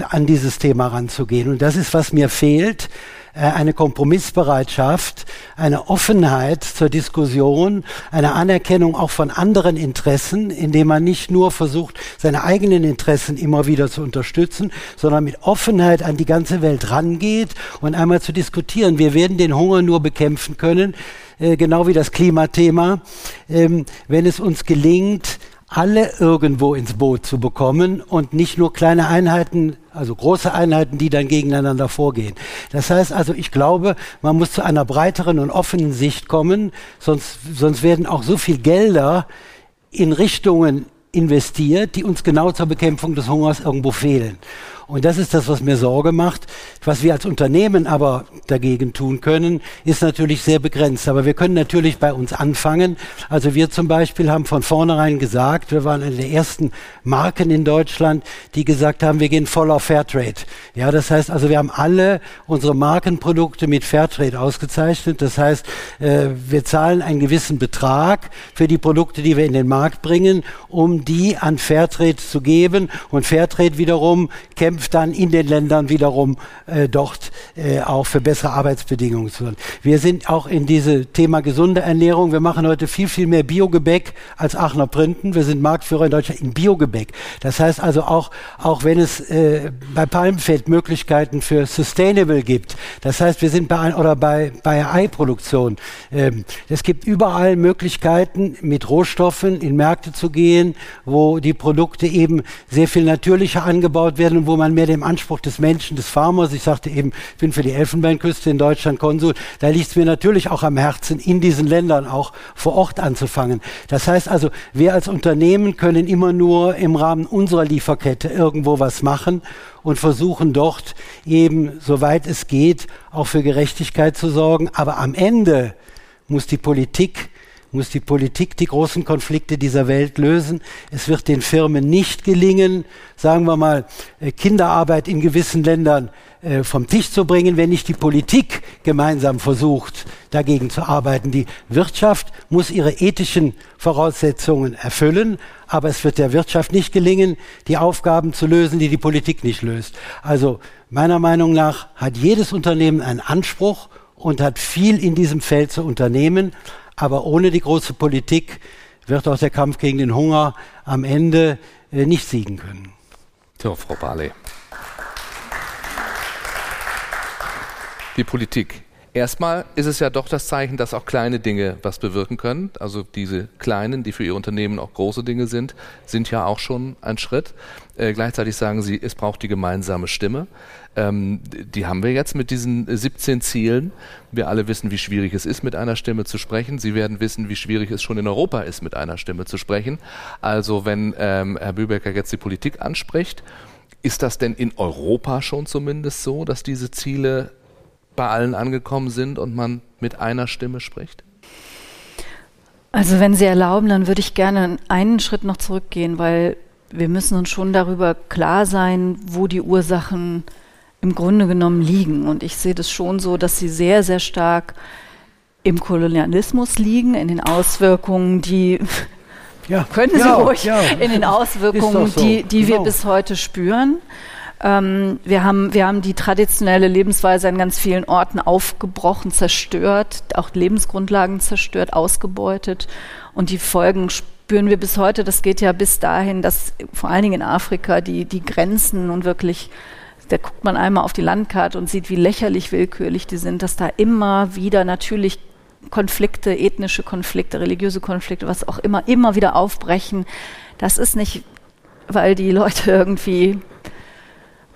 an dieses Thema ranzugehen. Und das ist, was mir fehlt äh, eine Kompromissbereitschaft, eine Offenheit zur Diskussion, eine Anerkennung auch von anderen Interessen, indem man nicht nur versucht, seine eigenen Interessen immer wieder zu unterstützen, sondern mit Offenheit an die ganze Welt rangeht und einmal zu diskutieren. Wir werden den Hunger nur bekämpfen können, äh, genau wie das Klimathema, ähm, wenn es uns gelingt, alle irgendwo ins Boot zu bekommen und nicht nur kleine Einheiten, also große Einheiten, die dann gegeneinander vorgehen. Das heißt also, ich glaube, man muss zu einer breiteren und offenen Sicht kommen, sonst, sonst werden auch so viel Gelder in Richtungen investiert, die uns genau zur Bekämpfung des Hungers irgendwo fehlen. Und das ist das, was mir Sorge macht. Was wir als Unternehmen aber dagegen tun können, ist natürlich sehr begrenzt. Aber wir können natürlich bei uns anfangen. Also wir zum Beispiel haben von vornherein gesagt, wir waren eine der ersten Marken in Deutschland, die gesagt haben, wir gehen voll auf Fairtrade. Ja, das heißt also, wir haben alle unsere Markenprodukte mit Fairtrade ausgezeichnet. Das heißt, äh, wir zahlen einen gewissen Betrag für die Produkte, die wir in den Markt bringen, um die an Fairtrade zu geben. Und Fairtrade wiederum kämpft kämpft dann in den Ländern wiederum äh, dort äh, auch für bessere Arbeitsbedingungen zu sorgen. Wir sind auch in diese Thema gesunde Ernährung. Wir machen heute viel, viel mehr Biogebäck als Aachener Printen. Wir sind Marktführer in Deutschland in Biogebäck. Das heißt also auch, auch wenn es äh, bei Palmfeld Möglichkeiten für Sustainable gibt. Das heißt, wir sind bei, oder bei, bei Eiproduktion. Ähm, es gibt überall Möglichkeiten, mit Rohstoffen in Märkte zu gehen, wo die Produkte eben sehr viel natürlicher angebaut werden und wo man mehr dem Anspruch des Menschen, des Farmers, ich sagte eben, ich bin für die Elfenbeinküste in Deutschland Konsul, da liegt es mir natürlich auch am Herzen, in diesen Ländern auch vor Ort anzufangen. Das heißt also, wir als Unternehmen können immer nur im Rahmen unserer Lieferkette irgendwo was machen und versuchen dort eben, soweit es geht, auch für Gerechtigkeit zu sorgen. Aber am Ende muss die Politik muss die Politik die großen Konflikte dieser Welt lösen. Es wird den Firmen nicht gelingen, sagen wir mal, äh, Kinderarbeit in gewissen Ländern äh, vom Tisch zu bringen, wenn nicht die Politik gemeinsam versucht, dagegen zu arbeiten. Die Wirtschaft muss ihre ethischen Voraussetzungen erfüllen, aber es wird der Wirtschaft nicht gelingen, die Aufgaben zu lösen, die die Politik nicht löst. Also meiner Meinung nach hat jedes Unternehmen einen Anspruch und hat viel in diesem Feld zu unternehmen. Aber ohne die große Politik wird auch der Kampf gegen den Hunger am Ende äh, nicht siegen können. Tja, Frau Barley. Die Politik. Erstmal ist es ja doch das Zeichen, dass auch kleine Dinge was bewirken können. Also diese kleinen, die für Ihr Unternehmen auch große Dinge sind, sind ja auch schon ein Schritt. Äh, gleichzeitig sagen Sie, es braucht die gemeinsame Stimme. Ähm, die haben wir jetzt mit diesen 17 Zielen. Wir alle wissen, wie schwierig es ist, mit einer Stimme zu sprechen. Sie werden wissen, wie schwierig es schon in Europa ist, mit einer Stimme zu sprechen. Also wenn ähm, Herr Bübecker jetzt die Politik anspricht, ist das denn in Europa schon zumindest so, dass diese Ziele bei allen angekommen sind und man mit einer Stimme spricht? Also wenn Sie erlauben, dann würde ich gerne einen Schritt noch zurückgehen, weil wir müssen uns schon darüber klar sein, wo die Ursachen im Grunde genommen liegen. Und ich sehe das schon so, dass sie sehr, sehr stark im Kolonialismus liegen, in den Auswirkungen, die ja, können Sie ja, ruhig, ja. in den Auswirkungen, so. die, die genau. wir bis heute spüren. Ähm, wir, haben, wir haben die traditionelle Lebensweise an ganz vielen Orten aufgebrochen, zerstört, auch Lebensgrundlagen zerstört, ausgebeutet. Und die Folgen spüren wir bis heute. Das geht ja bis dahin, dass vor allen Dingen in Afrika die, die Grenzen nun wirklich da guckt man einmal auf die Landkarte und sieht, wie lächerlich willkürlich die sind, dass da immer wieder natürlich Konflikte, ethnische Konflikte, religiöse Konflikte, was auch immer, immer wieder aufbrechen. Das ist nicht, weil die Leute irgendwie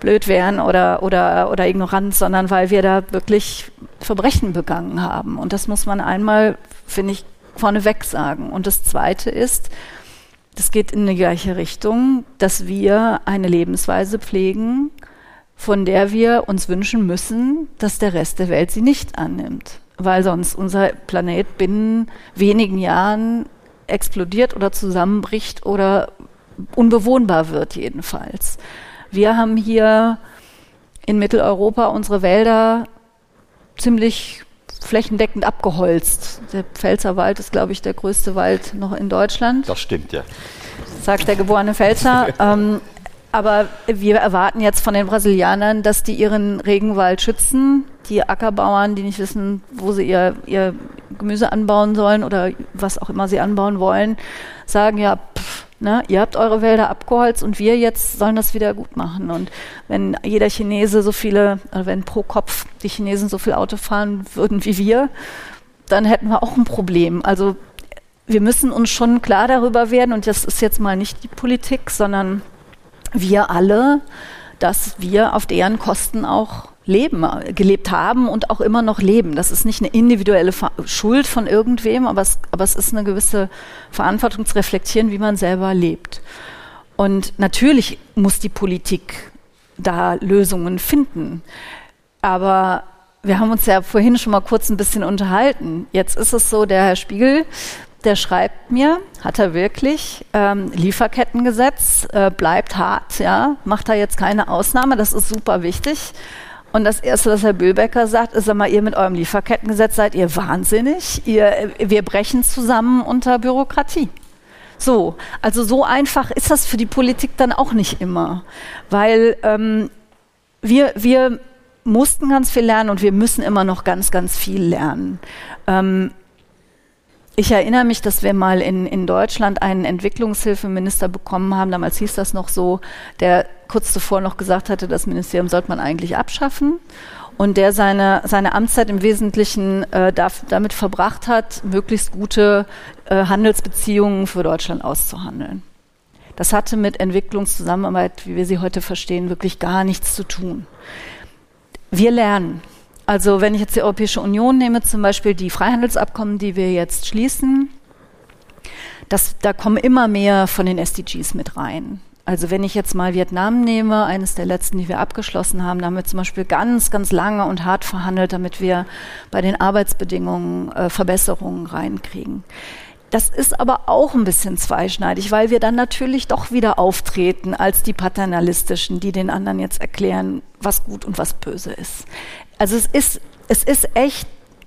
blöd wären oder, oder, oder ignorant, sondern weil wir da wirklich Verbrechen begangen haben. Und das muss man einmal, finde ich, vorneweg sagen. Und das Zweite ist, das geht in die gleiche Richtung, dass wir eine Lebensweise pflegen, von der wir uns wünschen müssen, dass der Rest der Welt sie nicht annimmt, weil sonst unser Planet binnen wenigen Jahren explodiert oder zusammenbricht oder unbewohnbar wird jedenfalls. Wir haben hier in Mitteleuropa unsere Wälder ziemlich flächendeckend abgeholzt. Der Pfälzerwald ist, glaube ich, der größte Wald noch in Deutschland. Das stimmt, ja. Sagt der geborene Pfälzer. ähm, aber wir erwarten jetzt von den Brasilianern, dass die ihren Regenwald schützen. Die Ackerbauern, die nicht wissen, wo sie ihr, ihr Gemüse anbauen sollen oder was auch immer sie anbauen wollen, sagen ja, ne, ihr habt eure Wälder abgeholzt und wir jetzt sollen das wieder gut machen. Und wenn jeder Chinese so viele, oder wenn pro Kopf die Chinesen so viel Auto fahren würden wie wir, dann hätten wir auch ein Problem. Also wir müssen uns schon klar darüber werden, und das ist jetzt mal nicht die Politik, sondern wir alle, dass wir auf deren Kosten auch leben, gelebt haben und auch immer noch leben. Das ist nicht eine individuelle Schuld von irgendwem, aber es, aber es ist eine gewisse Verantwortung zu reflektieren, wie man selber lebt. Und natürlich muss die Politik da Lösungen finden. Aber wir haben uns ja vorhin schon mal kurz ein bisschen unterhalten. Jetzt ist es so, der Herr Spiegel der schreibt mir, hat er wirklich, ähm, Lieferkettengesetz äh, bleibt hart, ja, macht da jetzt keine Ausnahme, das ist super wichtig. Und das Erste, was Herr Böhlbecker sagt, ist, sag mal, ihr mit eurem Lieferkettengesetz seid ihr wahnsinnig, ihr, wir brechen zusammen unter Bürokratie. So, also so einfach ist das für die Politik dann auch nicht immer, weil ähm, wir, wir mussten ganz viel lernen und wir müssen immer noch ganz, ganz viel lernen. Ähm, ich erinnere mich, dass wir mal in, in Deutschland einen Entwicklungshilfeminister bekommen haben, damals hieß das noch so, der kurz zuvor noch gesagt hatte, das Ministerium sollte man eigentlich abschaffen und der seine, seine Amtszeit im Wesentlichen äh, darf, damit verbracht hat, möglichst gute äh, Handelsbeziehungen für Deutschland auszuhandeln. Das hatte mit Entwicklungszusammenarbeit, wie wir sie heute verstehen, wirklich gar nichts zu tun. Wir lernen. Also wenn ich jetzt die Europäische Union nehme, zum Beispiel die Freihandelsabkommen, die wir jetzt schließen, das, da kommen immer mehr von den SDGs mit rein. Also wenn ich jetzt mal Vietnam nehme, eines der letzten, die wir abgeschlossen haben, da haben wir zum Beispiel ganz, ganz lange und hart verhandelt, damit wir bei den Arbeitsbedingungen äh, Verbesserungen reinkriegen. Das ist aber auch ein bisschen zweischneidig, weil wir dann natürlich doch wieder auftreten als die Paternalistischen, die den anderen jetzt erklären, was gut und was böse ist. Also es ist, es ist echt,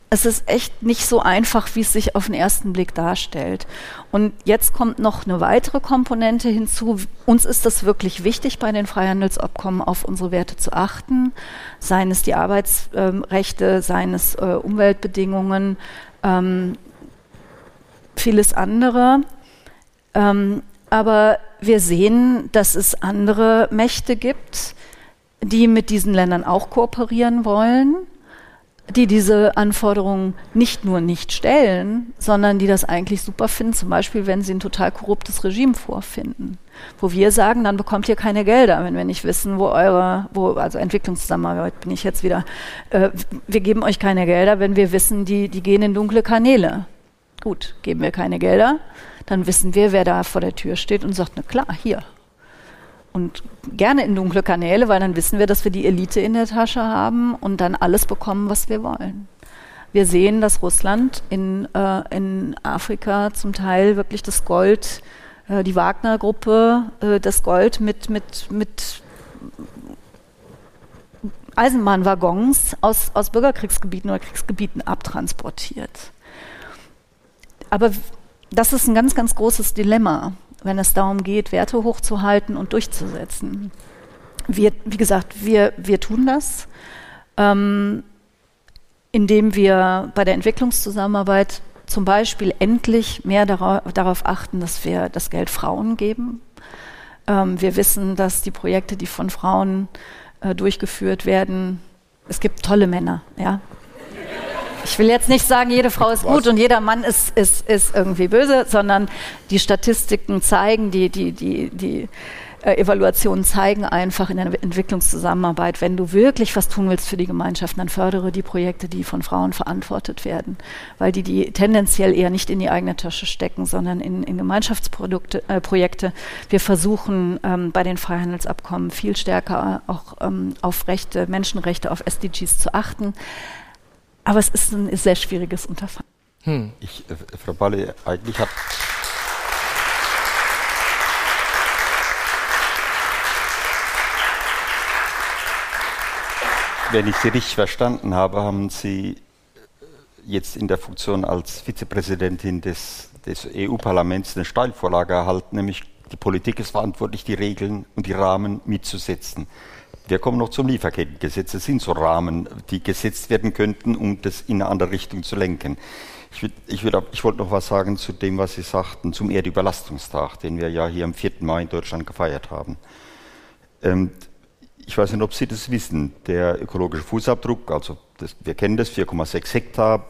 es ist echt nicht so einfach, wie es sich auf den ersten Blick darstellt. Und jetzt kommt noch eine weitere Komponente hinzu. Uns ist das wirklich wichtig, bei den Freihandelsabkommen auf unsere Werte zu achten, seien es die Arbeitsrechte, seien es äh, Umweltbedingungen, ähm, vieles andere. Ähm, aber wir sehen, dass es andere Mächte gibt, die mit diesen Ländern auch kooperieren wollen, die diese Anforderungen nicht nur nicht stellen, sondern die das eigentlich super finden, zum Beispiel wenn sie ein total korruptes Regime vorfinden. Wo wir sagen, dann bekommt ihr keine Gelder, wenn wir nicht wissen, wo eure, wo, also Entwicklungszusammenarbeit bin ich jetzt wieder, äh, wir geben euch keine Gelder, wenn wir wissen, die, die gehen in dunkle Kanäle. Gut, geben wir keine Gelder, dann wissen wir, wer da vor der Tür steht und sagt, na klar, hier, und gerne in dunkle Kanäle, weil dann wissen wir, dass wir die Elite in der Tasche haben und dann alles bekommen, was wir wollen. Wir sehen, dass Russland in, äh, in Afrika zum Teil wirklich das Gold, äh, die Wagner-Gruppe, äh, das Gold mit, mit, mit Eisenbahnwaggons aus, aus Bürgerkriegsgebieten oder Kriegsgebieten abtransportiert. Aber das ist ein ganz, ganz großes Dilemma wenn es darum geht, Werte hochzuhalten und durchzusetzen. Wir, wie gesagt, wir, wir tun das, ähm, indem wir bei der Entwicklungszusammenarbeit zum Beispiel endlich mehr darauf, achten, dass wir das Geld Frauen geben. Ähm, wir wissen, dass die Projekte, die von Frauen äh, durchgeführt werden, es gibt tolle Männer, ja, ich will jetzt nicht sagen, jede Frau ist gut und jeder Mann ist, ist, ist irgendwie böse, sondern die Statistiken zeigen, die, die, die, die äh, Evaluationen zeigen einfach in der Entwicklungszusammenarbeit, wenn du wirklich was tun willst für die Gemeinschaft, dann fördere die Projekte, die von Frauen verantwortet werden, weil die die tendenziell eher nicht in die eigene Tasche stecken, sondern in, in Gemeinschaftsprodukte, äh, Projekte. Wir versuchen ähm, bei den Freihandelsabkommen viel stärker auch ähm, auf Rechte, Menschenrechte, auf SDGs zu achten. Aber es ist ein sehr schwieriges Unterfangen. Hm. Ich, äh, Frau Balle, eigentlich habe Wenn ich Sie richtig verstanden habe, haben Sie äh, jetzt in der Funktion als Vizepräsidentin des, des EU-Parlaments eine Steilvorlage erhalten, nämlich die Politik ist verantwortlich, die Regeln und die Rahmen mitzusetzen. Wir kommen noch zum Lieferkettengesetz. Das sind so Rahmen, die gesetzt werden könnten, um das in eine andere Richtung zu lenken. Ich, würd, ich, würd, ich wollte noch was sagen zu dem, was Sie sagten, zum Erdüberlastungstag, den wir ja hier am 4. Mai in Deutschland gefeiert haben. Ähm, ich weiß nicht, ob Sie das wissen. Der ökologische Fußabdruck, also das, wir kennen das, 4,6 Hektar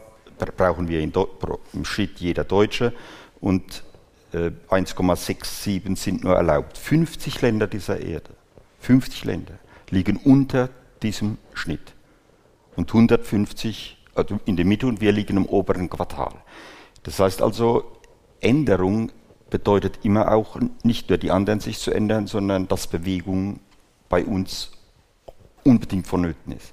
brauchen wir im Schritt jeder Deutsche und 1,67 sind nur erlaubt. 50 Länder dieser Erde, 50 Länder liegen unter diesem Schnitt. Und 150 also in der Mitte und wir liegen im oberen Quartal. Das heißt also, Änderung bedeutet immer auch nicht nur die anderen sich zu ändern, sondern dass Bewegung bei uns unbedingt vonnöten ist.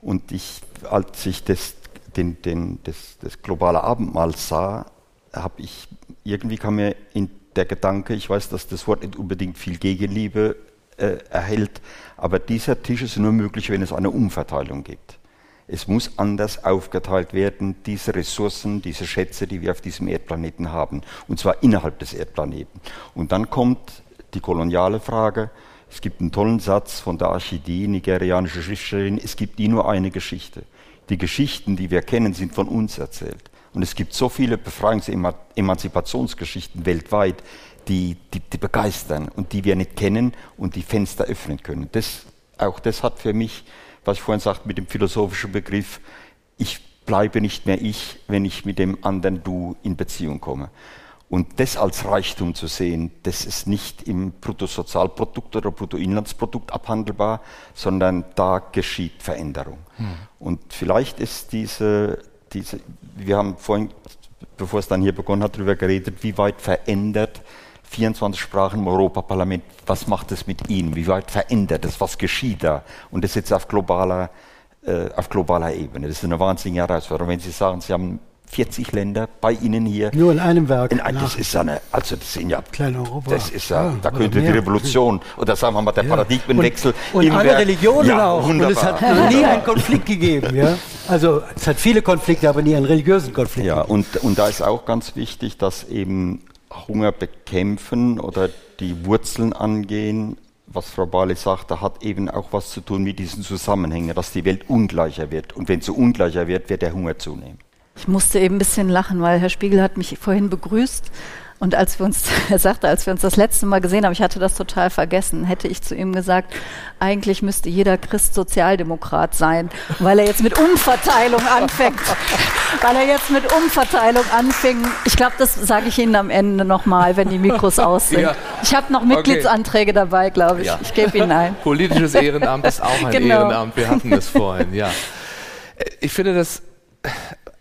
Und ich, als ich das, den, den, das, das globale Abendmahl sah, habe ich irgendwie kam mir in der Gedanke, ich weiß, dass das Wort nicht unbedingt viel Gegenliebe äh, erhält. Aber dieser Tisch ist nur möglich, wenn es eine Umverteilung gibt. Es muss anders aufgeteilt werden, diese Ressourcen, diese Schätze, die wir auf diesem Erdplaneten haben, und zwar innerhalb des Erdplaneten. Und dann kommt die koloniale Frage. Es gibt einen tollen Satz von der Archidee, nigerianische Schriftstellerin, es gibt nie nur eine Geschichte. Die Geschichten, die wir kennen, sind von uns erzählt. Und es gibt so viele Befreiungs- und Emanzipationsgeschichten weltweit, die, die, die begeistern und die wir nicht kennen und die Fenster öffnen können. Das, auch das hat für mich, was ich vorhin sagte mit dem philosophischen Begriff, ich bleibe nicht mehr ich, wenn ich mit dem anderen Du in Beziehung komme. Und das als Reichtum zu sehen, das ist nicht im Bruttosozialprodukt oder Bruttoinlandsprodukt abhandelbar, sondern da geschieht Veränderung. Hm. Und vielleicht ist diese, diese, wir haben vorhin, bevor es dann hier begonnen hat, darüber geredet, wie weit verändert 24 Sprachen im Europaparlament, was macht es mit Ihnen? Wie weit verändert es? Was geschieht da? Und das jetzt auf globaler, äh, auf globaler Ebene. Das ist eine wahnsinnige Herausforderung. Wenn Sie sagen, Sie haben 40 Länder bei Ihnen hier. Nur in einem Werk. In ein, das ist eine, also das sind ja, Klein Europa. das ist ja, ja da könnte die Revolution oder sagen wir mal der ja. Paradigmenwechsel. Und, und alle Werk, Religionen ja, auch. Wunderbar. Und es hat noch nie einen Konflikt gegeben, ja. Also es hat viele Konflikte, aber nie einen religiösen Konflikt. Ja, und, und da ist auch ganz wichtig, dass eben Hunger bekämpfen oder die Wurzeln angehen, was Frau Bali sagte, hat eben auch was zu tun mit diesen Zusammenhängen, dass die Welt ungleicher wird. Und wenn sie ungleicher wird, wird der Hunger zunehmen. Ich musste eben ein bisschen lachen, weil Herr Spiegel hat mich vorhin begrüßt und als wir uns, er sagte, als wir uns das letzte Mal gesehen haben, ich hatte das total vergessen, hätte ich zu ihm gesagt, eigentlich müsste jeder Christ Sozialdemokrat sein, weil er jetzt mit Umverteilung anfängt. weil er jetzt mit Umverteilung anfing. Ich glaube, das sage ich Ihnen am Ende nochmal, wenn die Mikros aus sind. Ja. Ich habe noch Mitgliedsanträge okay. dabei, glaube ich. Ja. Ich gebe Ihnen ein. Politisches Ehrenamt ist auch ein genau. Ehrenamt. Wir hatten das vorhin, ja. Ich finde das,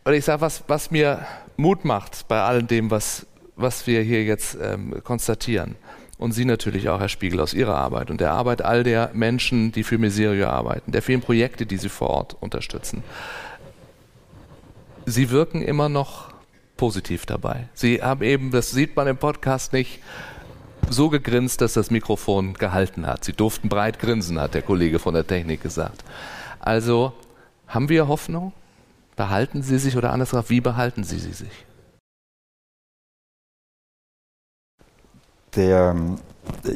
oder ich sage, was, was mir Mut macht bei all dem, was was wir hier jetzt ähm, konstatieren. Und Sie natürlich auch, Herr Spiegel, aus Ihrer Arbeit und der Arbeit all der Menschen, die für Miserio arbeiten, der vielen Projekte, die Sie vor Ort unterstützen. Sie wirken immer noch positiv dabei. Sie haben eben, das sieht man im Podcast nicht, so gegrinst, dass das Mikrofon gehalten hat. Sie durften breit grinsen, hat der Kollege von der Technik gesagt. Also haben wir Hoffnung? Behalten Sie sich oder anders gesagt, wie behalten Sie sie sich? der,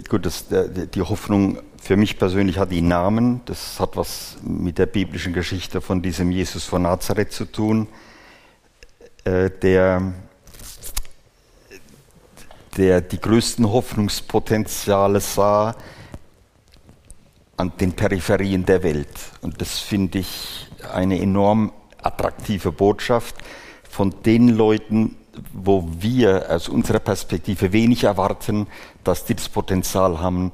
gut, das, der, die Hoffnung für mich persönlich hat den Namen. Das hat was mit der biblischen Geschichte von diesem Jesus von Nazareth zu tun, äh, der, der die größten Hoffnungspotenziale sah an den Peripherien der Welt. Und das finde ich eine enorm attraktive Botschaft von den Leuten, wo wir aus unserer Perspektive wenig erwarten, dass die das Potenzial haben.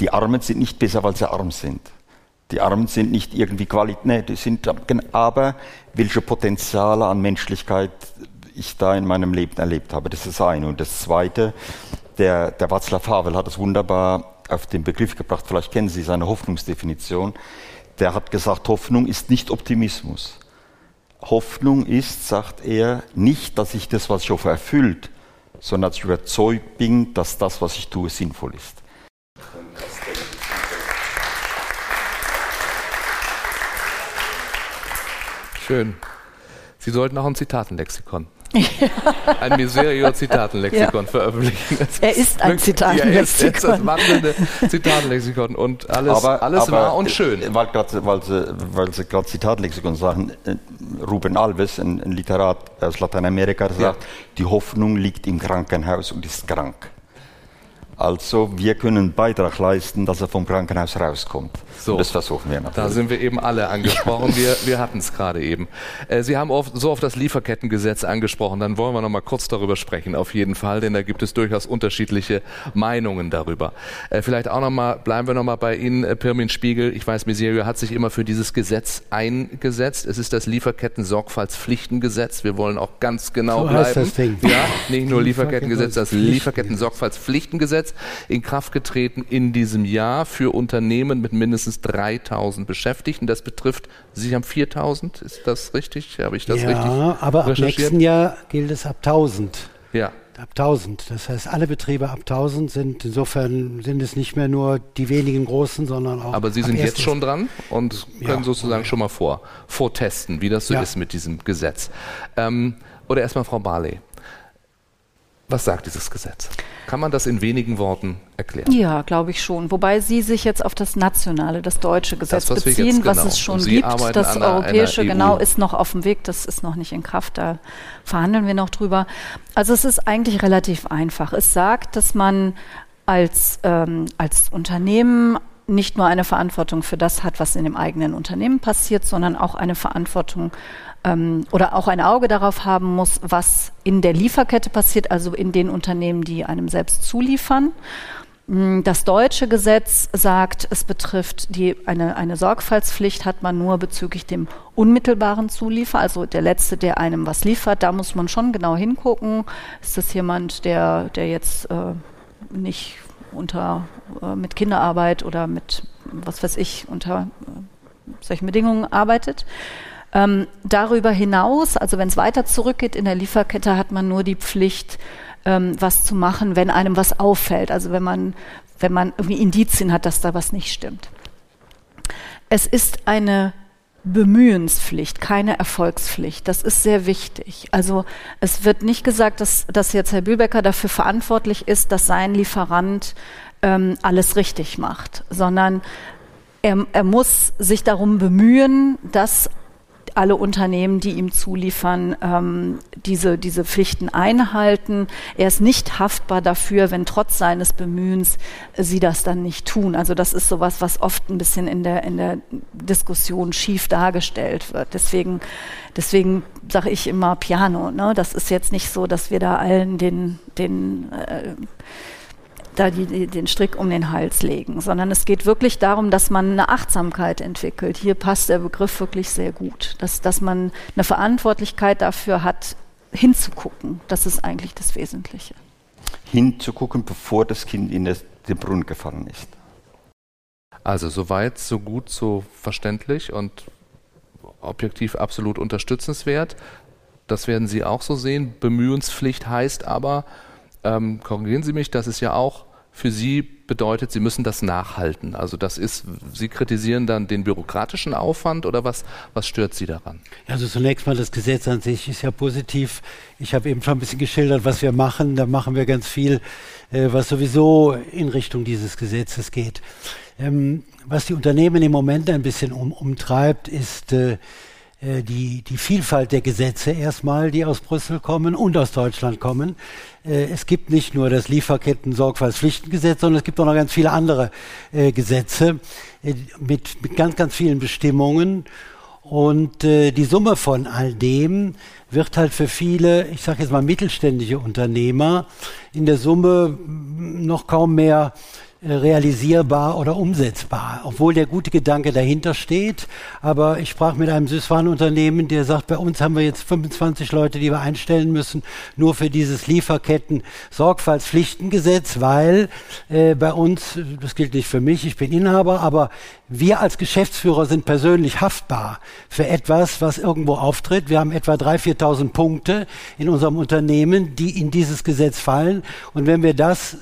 Die Armen sind nicht besser, weil sie arm sind. Die Armen sind nicht irgendwie Qualität, nee, die sind, aber welche Potenziale an Menschlichkeit ich da in meinem Leben erlebt habe, das ist das eine. Und das zweite, der, der Václav Havel hat es wunderbar auf den Begriff gebracht, vielleicht kennen Sie seine Hoffnungsdefinition. Der hat gesagt, Hoffnung ist nicht Optimismus. Hoffnung ist, sagt er, nicht, dass ich das, was ich hoffe, erfüllt, sondern dass ich überzeugt bin, dass das, was ich tue, sinnvoll ist. Schön. Sie sollten auch ein Zitatenlexikon ein Miserio-Zitatenlexikon ja. veröffentlichen. Das er ist ein Zitatenlexikon. Ja, er ist, er ist das wandelnde Zitatenlexikon und alles, aber, alles aber wahr und schön. Weil, grad, weil Sie, weil Sie gerade Zitatenlexikon sagen, äh, Ruben Alves, ein, ein Literat aus Lateinamerika, sagt, ja. die Hoffnung liegt im Krankenhaus und ist krank. Also wir können einen Beitrag leisten, dass er vom Krankenhaus rauskommt. So, das versuchen wir natürlich. Da sind wir eben alle angesprochen. Wir, wir hatten es gerade eben. Äh, Sie haben oft, so auf das Lieferkettengesetz angesprochen. Dann wollen wir noch mal kurz darüber sprechen, auf jeden Fall, denn da gibt es durchaus unterschiedliche Meinungen darüber. Äh, vielleicht auch noch mal, bleiben wir noch mal bei Ihnen, äh, Pirmin Spiegel. Ich weiß, Miserio hat sich immer für dieses Gesetz eingesetzt. Es ist das Lieferketten-Sorgfaltspflichtengesetz. Wir wollen auch ganz genau so bleiben. Das Ding. Ja, nicht nur Lieferkettengesetz, das Lieferketten-Sorgfaltspflichtengesetz in Kraft getreten in diesem Jahr für Unternehmen mit mindestens 3000 Beschäftigten. Das betrifft, Sie haben 4000, ist das richtig? Habe ich das ja, richtig? Ja, aber ab nächsten Jahr gilt es ab 1000. Ja. Ab 1000. Das heißt, alle Betriebe ab 1000 sind, insofern sind es nicht mehr nur die wenigen großen, sondern auch. Aber Sie sind jetzt schon dran und können ja, sozusagen ja. schon mal vor, vortesten, wie das so ja. ist mit diesem Gesetz. Ähm, oder erstmal Frau Barley. Was sagt dieses Gesetz? Kann man das in wenigen Worten erklären? Ja, glaube ich schon. Wobei Sie sich jetzt auf das nationale, das deutsche Gesetz das, was beziehen, was genau. es schon gibt. Das europäische, einer genau, ist noch auf dem Weg. Das ist noch nicht in Kraft. Da verhandeln wir noch drüber. Also es ist eigentlich relativ einfach. Es sagt, dass man als, ähm, als Unternehmen nicht nur eine Verantwortung für das hat, was in dem eigenen Unternehmen passiert, sondern auch eine Verantwortung ähm, oder auch ein Auge darauf haben muss, was in der Lieferkette passiert, also in den Unternehmen, die einem selbst zuliefern. Mm, das deutsche Gesetz sagt, es betrifft die, eine, eine Sorgfaltspflicht hat man nur bezüglich dem unmittelbaren Zuliefer, also der Letzte, der einem was liefert. Da muss man schon genau hingucken. Ist das jemand, der, der jetzt äh, nicht unter, äh, mit Kinderarbeit oder mit, was weiß ich, unter äh, solchen Bedingungen arbeitet? Ähm, darüber hinaus, also wenn es weiter zurückgeht in der Lieferkette, hat man nur die Pflicht, ähm, was zu machen, wenn einem was auffällt. Also wenn man, wenn man irgendwie Indizien hat, dass da was nicht stimmt. Es ist eine Bemühenspflicht, keine Erfolgspflicht. Das ist sehr wichtig. Also es wird nicht gesagt, dass, dass jetzt Herr Bühlbecker dafür verantwortlich ist, dass sein Lieferant ähm, alles richtig macht, sondern er, er muss sich darum bemühen, dass alle Unternehmen, die ihm zuliefern, ähm, diese, diese Pflichten einhalten. Er ist nicht haftbar dafür, wenn trotz seines Bemühens sie das dann nicht tun. Also das ist sowas, was oft ein bisschen in der, in der Diskussion schief dargestellt wird. Deswegen, deswegen sage ich immer Piano. Ne? Das ist jetzt nicht so, dass wir da allen den, den äh, da die, die, den Strick um den Hals legen, sondern es geht wirklich darum, dass man eine Achtsamkeit entwickelt. Hier passt der Begriff wirklich sehr gut, dass, dass man eine Verantwortlichkeit dafür hat, hinzugucken. Das ist eigentlich das Wesentliche. Hinzugucken, bevor das Kind in den Brunnen gefallen ist. Also soweit, so gut, so verständlich und objektiv absolut unterstützenswert. Das werden Sie auch so sehen. Bemühungspflicht heißt aber, ähm, korrigieren Sie mich, das ist ja auch für Sie bedeutet, Sie müssen das nachhalten. Also das ist, Sie kritisieren dann den bürokratischen Aufwand oder was, was stört Sie daran? Also zunächst mal das Gesetz an sich ist ja positiv. Ich habe eben schon ein bisschen geschildert, was wir machen. Da machen wir ganz viel, äh, was sowieso in Richtung dieses Gesetzes geht. Ähm, was die Unternehmen im Moment ein bisschen um, umtreibt, ist äh, die, die Vielfalt der Gesetze erstmal, die aus Brüssel kommen und aus Deutschland kommen. Äh, es gibt nicht nur das Lieferketten-Sorgfaltspflichtengesetz, sondern es gibt auch noch ganz viele andere äh, Gesetze mit, mit ganz, ganz vielen Bestimmungen. Und die Summe von all dem wird halt für viele, ich sage jetzt mal mittelständische Unternehmer, in der Summe noch kaum mehr äh, realisierbar oder umsetzbar, obwohl der gute Gedanke dahinter steht. Aber ich sprach mit einem Süßwarenunternehmen, der sagt, bei uns haben wir jetzt 25 Leute, die wir einstellen müssen, nur für dieses Lieferketten-Sorgfaltspflichtengesetz, weil äh, bei uns, das gilt nicht für mich, ich bin Inhaber, aber wir als Geschäftsführer sind persönlich haftbar für etwas, was irgendwo auftritt. Wir haben etwa 3.000, 4.000 Punkte in unserem Unternehmen, die in dieses Gesetz fallen. Und wenn wir das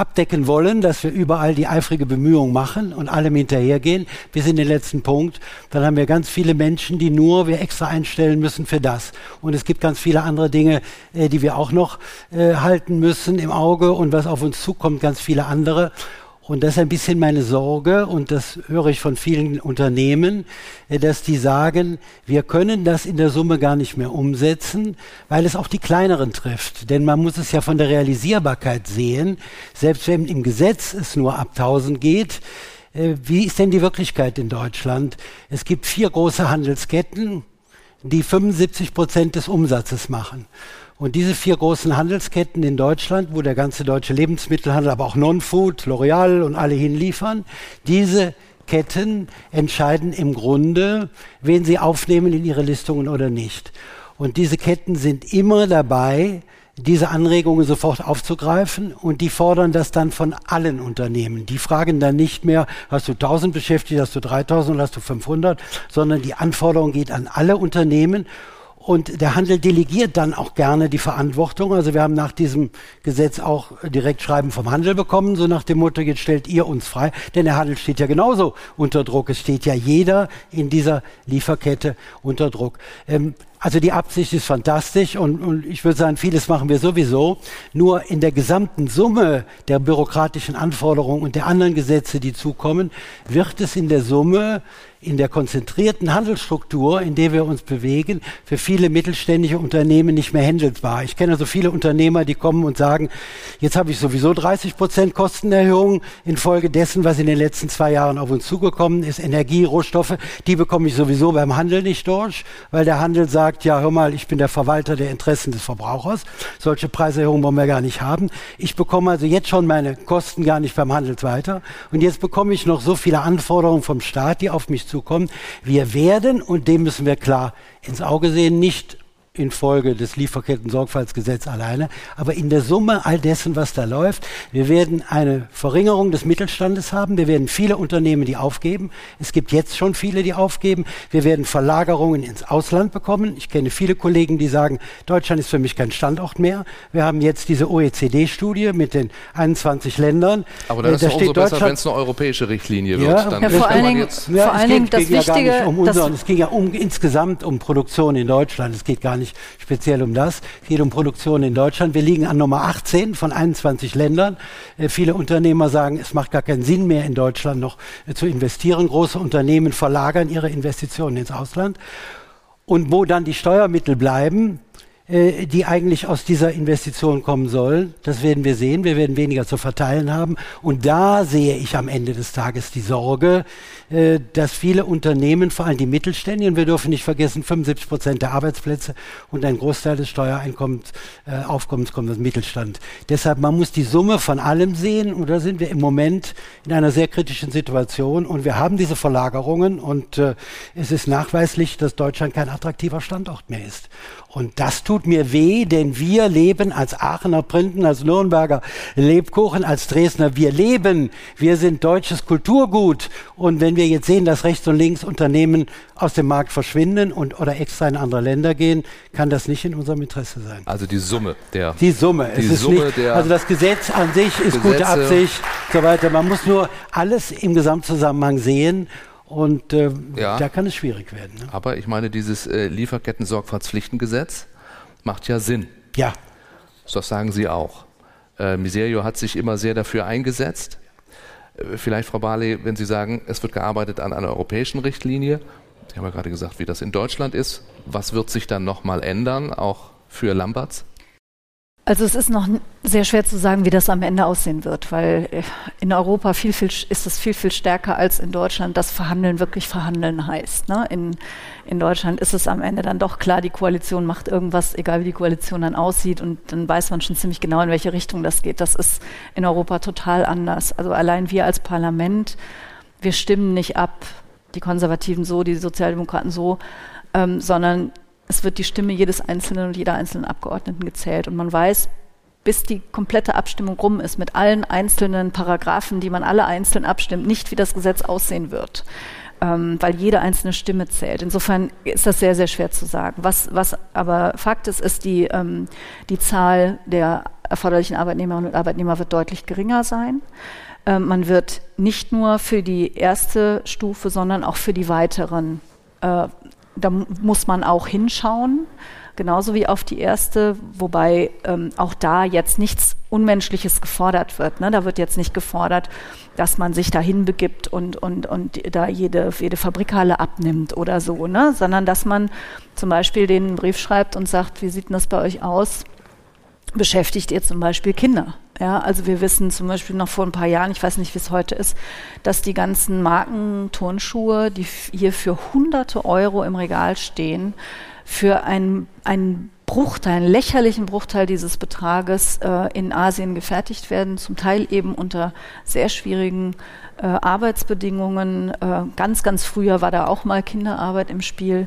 abdecken wollen, dass wir überall die eifrige Bemühung machen und allem hinterhergehen, bis in den letzten Punkt, dann haben wir ganz viele Menschen, die nur wir extra einstellen müssen für das. Und es gibt ganz viele andere Dinge, äh, die wir auch noch äh, halten müssen im Auge und was auf uns zukommt, ganz viele andere. Und das ist ein bisschen meine Sorge und das höre ich von vielen Unternehmen, äh, dass die sagen, wir können das in der Summe gar nicht mehr umsetzen, weil es auch die kleineren trifft. Denn man muss es ja von der Realisierbarkeit sehen. Selbst wenn im Gesetz es nur ab 1000 geht, äh, wie ist denn die Wirklichkeit in Deutschland? Es gibt vier große Handelsketten, die 75 Prozent des Umsatzes machen. Und diese vier großen Handelsketten in Deutschland, wo der ganze deutsche Lebensmittelhandel, aber auch Non-Food, L'Oreal und alle hinliefern, diese Ketten entscheiden im Grunde, wen sie aufnehmen in ihre Listungen oder nicht. Und diese Ketten sind immer dabei, diese Anregungen sofort aufzugreifen und die fordern das dann von allen Unternehmen. Die fragen dann nicht mehr, hast du 1000 Beschäftigte, hast du 3000 oder hast du 500, sondern die Anforderung geht an alle Unternehmen und der Handel delegiert dann auch gerne die Verantwortung. Also wir haben nach diesem Gesetz auch direkt Schreiben vom Handel bekommen, so nach dem Motto, jetzt stellt ihr uns frei. Denn der Handel steht ja genauso unter Druck. Es steht ja jeder in dieser Lieferkette unter Druck. Ähm, also die Absicht ist fantastisch und, und, ich würde sagen, vieles machen wir sowieso. Nur in der gesamten Summe der bürokratischen Anforderungen und der anderen Gesetze, die zukommen, wird es in der Summe in der konzentrierten Handelsstruktur, in der wir uns bewegen, für viele mittelständische Unternehmen nicht mehr handelbar. Ich kenne also viele Unternehmer, die kommen und sagen, jetzt habe ich sowieso 30 Prozent Kostenerhöhung infolge dessen, was in den letzten zwei Jahren auf uns zugekommen ist. Energie, Rohstoffe, die bekomme ich sowieso beim Handel nicht durch, weil der Handel sagt, ja, hör mal, ich bin der Verwalter der Interessen des Verbrauchers. Solche Preiserhöhungen wollen wir gar nicht haben. Ich bekomme also jetzt schon meine Kosten gar nicht beim Handel weiter. Und jetzt bekomme ich noch so viele Anforderungen vom Staat, die auf mich zukommen. Wir werden, und dem müssen wir klar ins Auge sehen, nicht infolge des Lieferketten-Sorgfaltsgesetzes alleine, aber in der Summe all dessen, was da läuft. Wir werden eine Verringerung des Mittelstandes haben. Wir werden viele Unternehmen, die aufgeben. Es gibt jetzt schon viele, die aufgeben. Wir werden Verlagerungen ins Ausland bekommen. Ich kenne viele Kollegen, die sagen, Deutschland ist für mich kein Standort mehr. Wir haben jetzt diese OECD-Studie mit den 21 Ländern. Aber dann äh, ist es umso besser, wenn es eine europäische Richtlinie wird. Ja, dann ja, vor allen Dingen, ja, vor allen Dingen das Wichtige... Um unser, es ging ja um, insgesamt um Produktion in Deutschland. Es geht gar nicht nicht speziell um das. Es geht um Produktion in Deutschland. Wir liegen an Nummer 18 von 21 Ländern. Äh, viele Unternehmer sagen, es macht gar keinen Sinn mehr in Deutschland noch äh, zu investieren. Große Unternehmen verlagern ihre Investitionen ins Ausland. Und wo dann die Steuermittel bleiben, äh, die eigentlich aus dieser Investition kommen sollen. Das werden wir sehen. Wir werden weniger zu verteilen haben. Und da sehe ich am Ende des Tages die Sorge, äh, dass viele Unternehmen, vor allem die Mittelständigen, wir dürfen nicht vergessen, 75 Prozent der Arbeitsplätze und ein Großteil des Steuereinkommens, äh, Aufkommens kommt aus dem Mittelstand. Deshalb, man muss die Summe von allem sehen und da sind wir im Moment in einer sehr kritischen Situation und wir haben diese Verlagerungen und äh, es ist nachweislich, dass Deutschland kein attraktiver Standort mehr ist. Und das tut mir weh, denn wir leben als Aachener Printen, als Nürnberger Lebkuchen, als Dresdner, wir leben, wir sind deutsches Kulturgut. Und wenn wir jetzt sehen, dass rechts und links Unternehmen aus dem Markt verschwinden und oder extra in andere Länder gehen, kann das nicht in unserem Interesse sein. Also die Summe der. Die Summe. Die Summe nicht, der also das Gesetz an sich ist Gesetze. gute Absicht, so weiter. Man muss nur alles im Gesamtzusammenhang sehen und äh, Ja. da kann es schwierig werden. Ne? Aber ich meine, dieses äh, Lieferketten-Sorgfaltspflichtengesetz macht ja Sinn. Ja, Das sagen Sie auch. Äh, Miserio hat sich immer sehr dafür eingesetzt. Äh, Vielleicht, Frau Barley, wenn Sie sagen, es wird gearbeitet an einer europäischen Richtlinie. Sie haben ja gerade gesagt, wie das in Deutschland ist. Was wird sich dann nochmal ändern, auch für Lamberts? Also es ist noch sehr schwer zu sagen, wie das am Ende aussehen wird, weil äh, in Europa viel, viel, ist es viel, viel stärker als in Deutschland, dass Verhandeln wirklich Verhandeln heißt. Ne? In, in Deutschland ist es am Ende dann doch klar, die Koalition macht irgendwas, egal wie die Koalition dann aussieht und dann weiß man schon ziemlich genau, in welche Richtung das geht. Das ist in Europa total anders. Also allein wir als Parlament, wir stimmen nicht ab, die Konservativen so, die Sozialdemokraten so, ähm, sondern es wird die Stimme jedes Einzelnen und jeder einzelnen Abgeordneten gezählt. Und man weiß, bis die komplette Abstimmung rum ist, mit allen einzelnen Paragraphen, die man alle einzeln abstimmt, nicht, wie das Gesetz aussehen wird. Ähm, weil jede einzelne Stimme zählt. Insofern ist das sehr, sehr schwer zu sagen. Was, was aber Fakt ist, ist, die, ähm, die Zahl der erforderlichen Arbeitnehmerinnen und Arbeitnehmer wird deutlich geringer sein. Ähm, man wird nicht nur für die erste Stufe, sondern auch für die weiteren äh, da mu- muss man auch hinschauen, genauso wie auf die erste, wobei ähm, auch da jetzt nichts Unmenschliches gefordert wird. Ne? Da wird jetzt nicht gefordert, dass man sich dahin begibt und, und, und da jede, jede Fabrikhalle abnimmt oder so, ne? sondern dass man zum Beispiel den Brief schreibt und sagt, wie sieht denn das bei euch aus? beschäftigt ihr zum Beispiel Kinder. Ja, also wir wissen zum Beispiel noch vor ein paar Jahren, ich weiß nicht, wie es heute ist, dass die ganzen Markenturnschuhe, die hier für hunderte Euro im Regal stehen, für einen, einen Bruchteil, einen lächerlichen Bruchteil dieses Betrages äh, in Asien gefertigt werden, zum Teil eben unter sehr schwierigen äh, Arbeitsbedingungen. Äh, ganz, ganz früher war da auch mal Kinderarbeit im Spiel.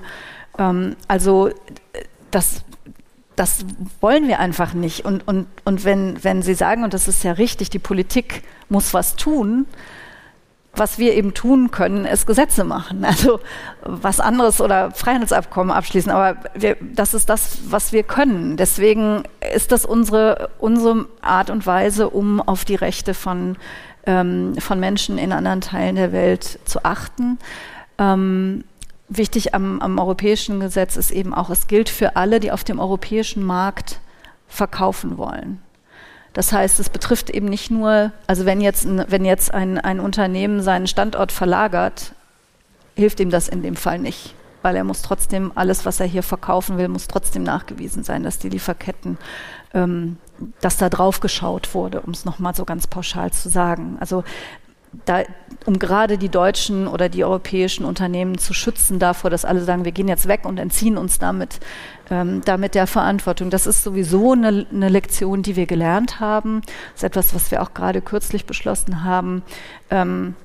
Ähm, also äh, das das wollen wir einfach nicht. Und, und, und wenn, wenn Sie sagen, und das ist ja richtig, die Politik muss was tun, was wir eben tun können, ist Gesetze machen. Also was anderes oder Freihandelsabkommen abschließen. Aber wir, das ist das, was wir können. Deswegen ist das unsere, unsere Art und Weise, um auf die Rechte von, ähm, von Menschen in anderen Teilen der Welt zu achten. Ähm, Wichtig am, am europäischen Gesetz ist eben auch, es gilt für alle, die auf dem europäischen Markt verkaufen wollen. Das heißt, es betrifft eben nicht nur, also wenn jetzt ein, wenn jetzt ein, ein Unternehmen seinen Standort verlagert, hilft ihm das in dem Fall nicht, weil er muss trotzdem alles, was er hier verkaufen will, muss trotzdem nachgewiesen sein, dass die Lieferketten, ähm, dass da drauf geschaut wurde, um es nochmal so ganz pauschal zu sagen. Also da, um gerade die deutschen oder die europäischen Unternehmen zu schützen davor, dass alle sagen, wir gehen jetzt weg und entziehen uns damit, ähm, damit der Verantwortung. Das ist sowieso eine, eine Lektion, die wir gelernt haben. Das ist etwas, was wir auch gerade kürzlich beschlossen haben. Ähm,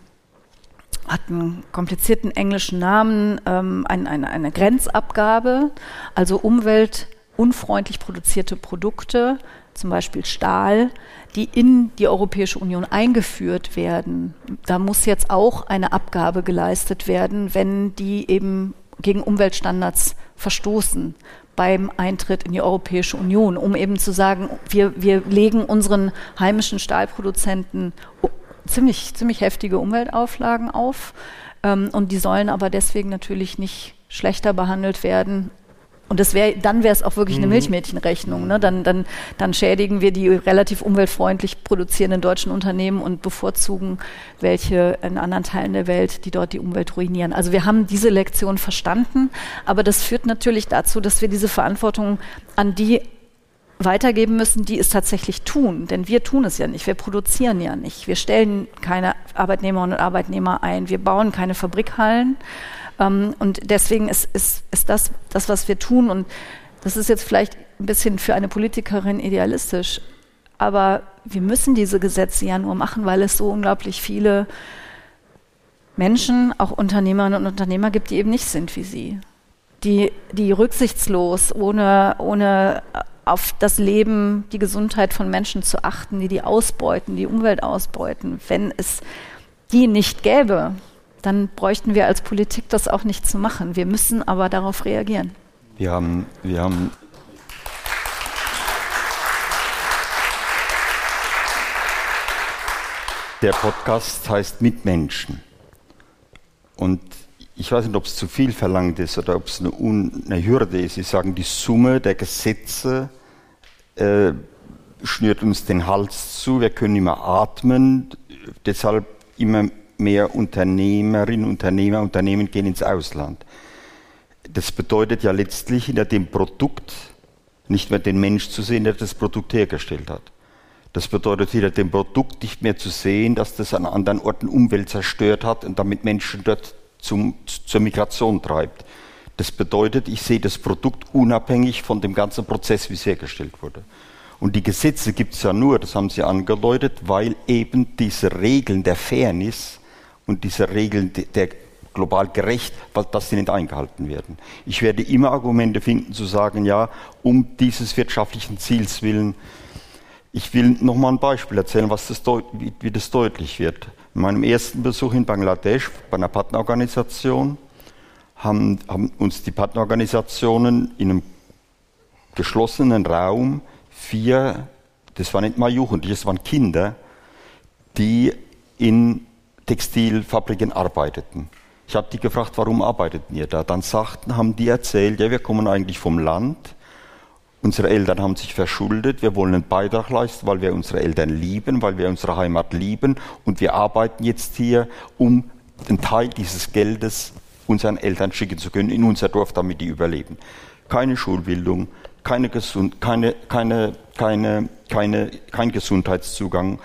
hat einen komplizierten englischen Namen, ähm, ein, ein, eine Grenzabgabe, also umweltunfreundlich produzierte Produkte, zum Beispiel Stahl, die in die Europäische Union eingeführt werden. Da muss jetzt auch eine Abgabe geleistet werden, wenn die eben gegen Umweltstandards verstoßen beim Eintritt in die Europäische Union, um eben zu sagen, wir, wir legen unseren heimischen Stahlproduzenten ziemlich, ziemlich heftige Umweltauflagen auf. Ähm, und die sollen aber deswegen natürlich nicht schlechter behandelt werden und das wär, dann wäre es auch wirklich eine mhm. Milchmädchenrechnung. Ne? Dann, dann, dann schädigen wir die relativ umweltfreundlich produzierenden deutschen Unternehmen und bevorzugen welche in anderen Teilen der Welt, die dort die Umwelt ruinieren. Also wir haben diese Lektion verstanden, aber das führt natürlich dazu, dass wir diese Verantwortung an die weitergeben müssen, die es tatsächlich tun. Denn wir tun es ja nicht, wir produzieren ja nicht. Wir stellen keine Arbeitnehmerinnen und Arbeitnehmer ein, wir bauen keine Fabrikhallen. Ähm, und deswegen ist, ist, ist das das, was wir tun. Und das ist jetzt vielleicht ein bisschen für eine Politikerin idealistisch. Aber wir müssen diese Gesetze ja nur machen, weil es so unglaublich viele Menschen, auch Unternehmerinnen und Unternehmer gibt, die eben nicht sind wie sie. Die, die rücksichtslos, ohne, ohne auf das Leben, die Gesundheit von Menschen zu achten, die die ausbeuten, die Umwelt ausbeuten. Wenn es die nicht gäbe, dann bräuchten wir als Politik das auch nicht zu machen. Wir müssen aber darauf reagieren. Wir haben, wir haben der Podcast heißt Mitmenschen. Und ich weiß nicht, ob es zu viel verlangt ist oder ob es eine, eine Hürde ist. Sie sagen, die Summe der Gesetze äh, schnürt uns den Hals zu, wir können immer atmen, deshalb immer mehr Unternehmerinnen, Unternehmer, Unternehmen gehen ins Ausland. Das bedeutet ja letztlich hinter dem Produkt nicht mehr den Mensch zu sehen, der das Produkt hergestellt hat. Das bedeutet hinter dem Produkt nicht mehr zu sehen, dass das an anderen Orten Umwelt zerstört hat und damit Menschen dort zum, zur Migration treibt. Das bedeutet, ich sehe das Produkt unabhängig von dem ganzen Prozess, wie es hergestellt wurde. Und die Gesetze gibt es ja nur, das haben Sie angedeutet, weil eben diese Regeln der Fairness und diese Regeln der global gerecht, dass sie nicht eingehalten werden. Ich werde immer Argumente finden zu sagen, ja, um dieses wirtschaftlichen Ziels willen. Ich will noch mal ein Beispiel erzählen, was das wie, wie das deutlich wird. In meinem ersten Besuch in Bangladesch bei einer Partnerorganisation haben, haben uns die Partnerorganisationen in einem geschlossenen Raum vier, das waren nicht mal Jugendliche, das waren Kinder, die in Textilfabriken arbeiteten. Ich habe die gefragt, warum arbeiteten ihr da? Dann sagten, haben die erzählt, ja, wir kommen eigentlich vom Land. Unsere Eltern haben sich verschuldet. Wir wollen einen Beitrag leisten, weil wir unsere Eltern lieben, weil wir unsere Heimat lieben. Und wir arbeiten jetzt hier, um einen Teil dieses Geldes unseren Eltern schicken zu können in unser Dorf, damit die überleben. Keine Schulbildung, keine Gesund, keine, keine, keine, keine, kein Gesundheitszugang,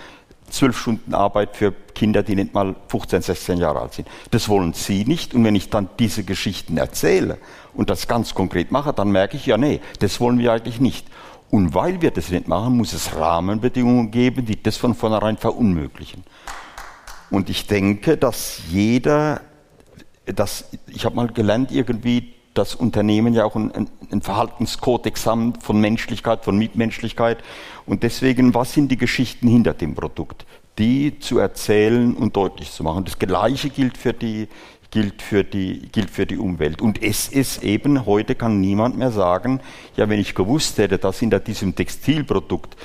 zwölf Stunden Arbeit für Kinder, die nicht mal 15, 16 Jahre alt sind. Das wollen Sie nicht. Und wenn ich dann diese Geschichten erzähle und das ganz konkret mache, dann merke ich, ja, nee, das wollen wir eigentlich nicht. Und weil wir das nicht machen, muss es Rahmenbedingungen geben, die das von vornherein verunmöglichen. Und ich denke, dass jeder das, ich habe mal gelernt irgendwie, dass Unternehmen ja auch einen, einen Verhaltenskodex haben von Menschlichkeit, von Mitmenschlichkeit. Und deswegen, was sind die Geschichten hinter dem Produkt? Die zu erzählen und deutlich zu machen. Das Gleiche gilt für die, gilt für die, gilt für die Umwelt. Und es ist eben, heute kann niemand mehr sagen, ja, wenn ich gewusst hätte, dass hinter diesem Textilprodukt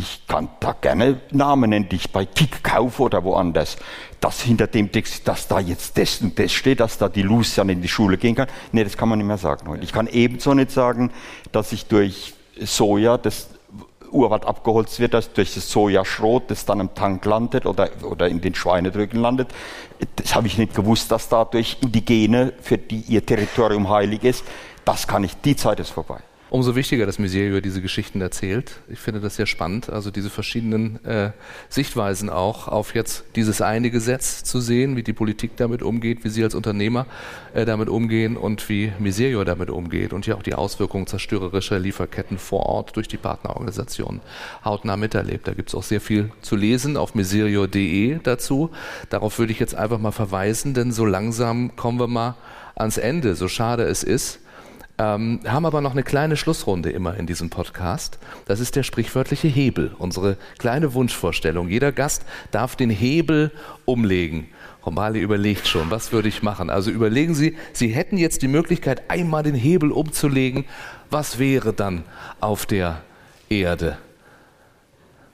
ich kann da gerne Namen nennen, die ich bei Kick kaufe oder woanders. Dass hinter dem Text, dass da jetzt das und das steht, dass da die Lucian in die Schule gehen kann. Nee, das kann man nicht mehr sagen heute. Ich kann ebenso nicht sagen, dass ich durch Soja, das Urwald abgeholzt wird, dass durch das Sojaschrot, das dann im Tank landet oder, oder in den Schweinedrücken landet. Das habe ich nicht gewusst, dass dadurch Indigene, für die ihr Territorium heilig ist, das kann ich, die Zeit ist vorbei. Umso wichtiger, dass Miserio diese Geschichten erzählt. Ich finde das sehr spannend, also diese verschiedenen äh, Sichtweisen auch auf jetzt dieses eine Gesetz zu sehen, wie die Politik damit umgeht, wie Sie als Unternehmer äh, damit umgehen und wie Miserio damit umgeht und ja auch die Auswirkungen zerstörerischer Lieferketten vor Ort durch die Partnerorganisationen hautnah miterlebt. Da gibt es auch sehr viel zu lesen auf miserio.de dazu. Darauf würde ich jetzt einfach mal verweisen, denn so langsam kommen wir mal ans Ende, so schade es ist. Ähm, haben aber noch eine kleine Schlussrunde immer in diesem Podcast. Das ist der sprichwörtliche Hebel, unsere kleine Wunschvorstellung. Jeder Gast darf den Hebel umlegen. Romali überlegt schon, was würde ich machen? Also überlegen Sie, Sie hätten jetzt die Möglichkeit, einmal den Hebel umzulegen. Was wäre dann auf der Erde?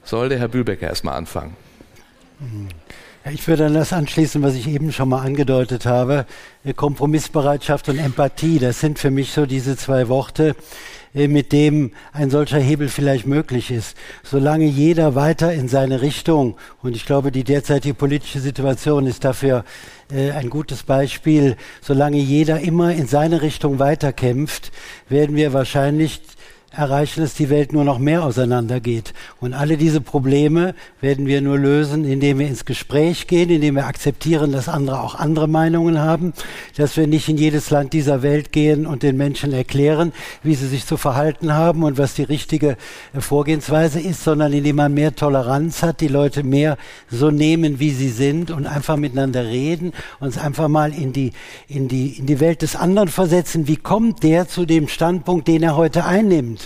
Soll der Herr Bühlbecker erstmal anfangen? Ich würde an das anschließen, was ich eben schon mal angedeutet habe. Kompromissbereitschaft und Empathie, das sind für mich so diese zwei Worte, äh, mit dem ein solcher Hebel vielleicht möglich ist. Solange jeder weiter in seine Richtung, und ich glaube, die derzeitige politische Situation ist dafür äh, ein gutes Beispiel, solange jeder immer in seine Richtung weiterkämpft, werden wir wahrscheinlich erreichen, dass die Welt nur noch mehr auseinandergeht. Und alle diese Probleme werden wir nur lösen, indem wir ins Gespräch gehen, indem wir akzeptieren, dass andere auch andere Meinungen haben, dass wir nicht in jedes Land dieser Welt gehen und den Menschen erklären, wie sie sich zu verhalten haben und was die richtige Vorgehensweise ist, sondern indem man mehr Toleranz hat, die Leute mehr so nehmen, wie sie sind und einfach miteinander reden, uns einfach mal in die, in die, in die Welt des anderen versetzen. Wie kommt der zu dem Standpunkt, den er heute einnimmt?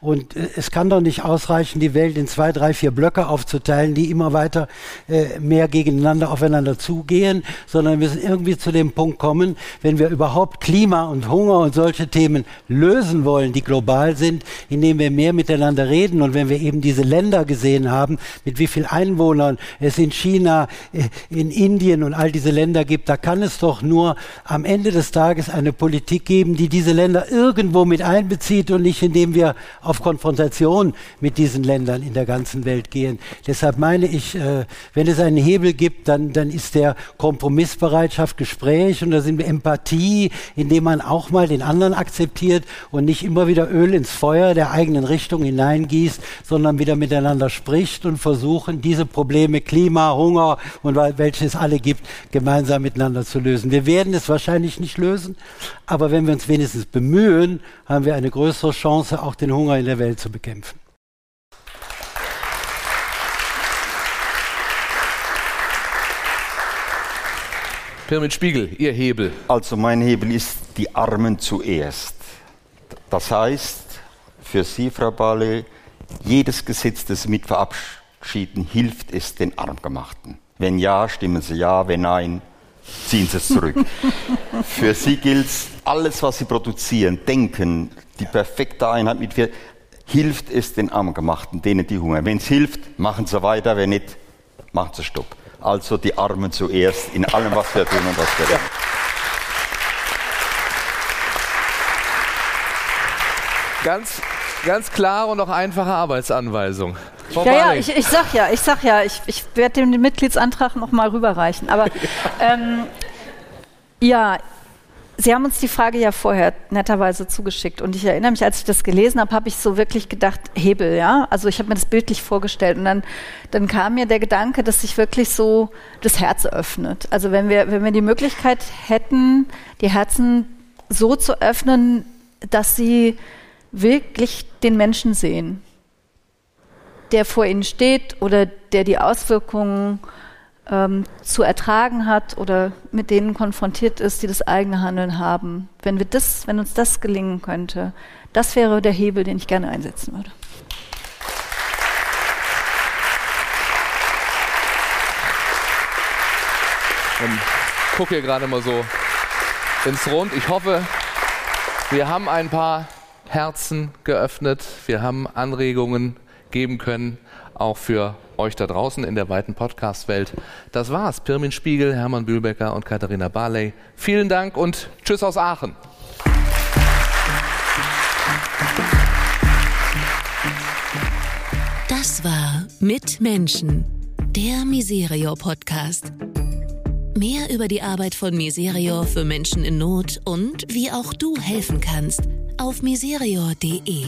Und äh, es kann doch nicht ausreichen, die Welt in zwei, drei, vier Blöcke aufzuteilen, die immer weiter äh, mehr gegeneinander aufeinander zugehen, sondern wir müssen irgendwie zu dem Punkt kommen, wenn wir überhaupt Klima und Hunger und solche Themen lösen wollen, die global sind, indem wir mehr miteinander reden. Und wenn wir eben diese Länder gesehen haben, mit wie viel Einwohnern es in China, äh, in Indien und all diese Länder gibt, da kann es doch nur am Ende des Tages eine Politik geben, die diese Länder irgendwo mit einbezieht und nicht indem wir auf Konfrontation mit diesen Ländern in der ganzen Welt gehen. Deshalb meine ich, äh, wenn es einen Hebel gibt, dann, dann ist der Kompromissbereitschaft, Gespräch und da sind wir Empathie, indem man auch mal den anderen akzeptiert und nicht immer wieder Öl ins Feuer der eigenen Richtung hineingießt, sondern wieder miteinander spricht und versuchen, diese Probleme Klima, Hunger und welche es alle gibt, gemeinsam miteinander zu lösen. Wir werden es wahrscheinlich nicht lösen, aber wenn wir uns wenigstens bemühen, haben wir eine größere Chance, auch den Hunger in der Welt zu bekämpfen. Pyramid Spiegel, Ihr Hebel. Also mein Hebel ist die Armen zuerst. Das heißt, für Sie, Frau Balle, jedes Gesetz, das Sie mit verabschieden, hilft es den Armgemachten. Wenn ja, stimmen Sie ja, wenn nein, ziehen Sie es zurück. für Sie gilt alles, was Sie produzieren, denken, die perfekte Einheit mit wir, hilft es den Armgemachten, denen die Hunger. Wenn es hilft, machen sie weiter, wenn nicht, machen sie Stopp. Also die Armen zuerst in allem, was wir tun und was wir tun. Ganz, ganz klare und auch einfache Arbeitsanweisung. Frau ja, ja, ich, ich sag ja, ich sag ja, ich, ich werde den Mitgliedsantrag noch mal rüberreichen. Aber ähm, ja, Sie haben uns die Frage ja vorher netterweise zugeschickt und ich erinnere mich, als ich das gelesen habe, habe ich so wirklich gedacht, Hebel, ja. Also ich habe mir das bildlich vorgestellt und dann, dann kam mir der Gedanke, dass sich wirklich so das Herz öffnet. Also wenn wir, wenn wir die Möglichkeit hätten, die Herzen so zu öffnen, dass sie wirklich den Menschen sehen, der vor ihnen steht oder der die Auswirkungen ähm, zu ertragen hat oder mit denen konfrontiert ist, die das eigene Handeln haben. Wenn wir das, wenn uns das gelingen könnte, das wäre der Hebel, den ich gerne einsetzen würde. Ich gucke hier gerade mal so ins Rund. Ich hoffe, wir haben ein paar Herzen geöffnet. Wir haben Anregungen geben können, auch für euch da draußen in der weiten Podcast-Welt. Das war's. Pirmin Spiegel, Hermann Bühlbecker und Katharina Barley. Vielen Dank und Tschüss aus Aachen. Das war Mit Menschen, der Miserio Podcast. Mehr über die Arbeit von Miserio für Menschen in Not und wie auch du helfen kannst auf miserior.de.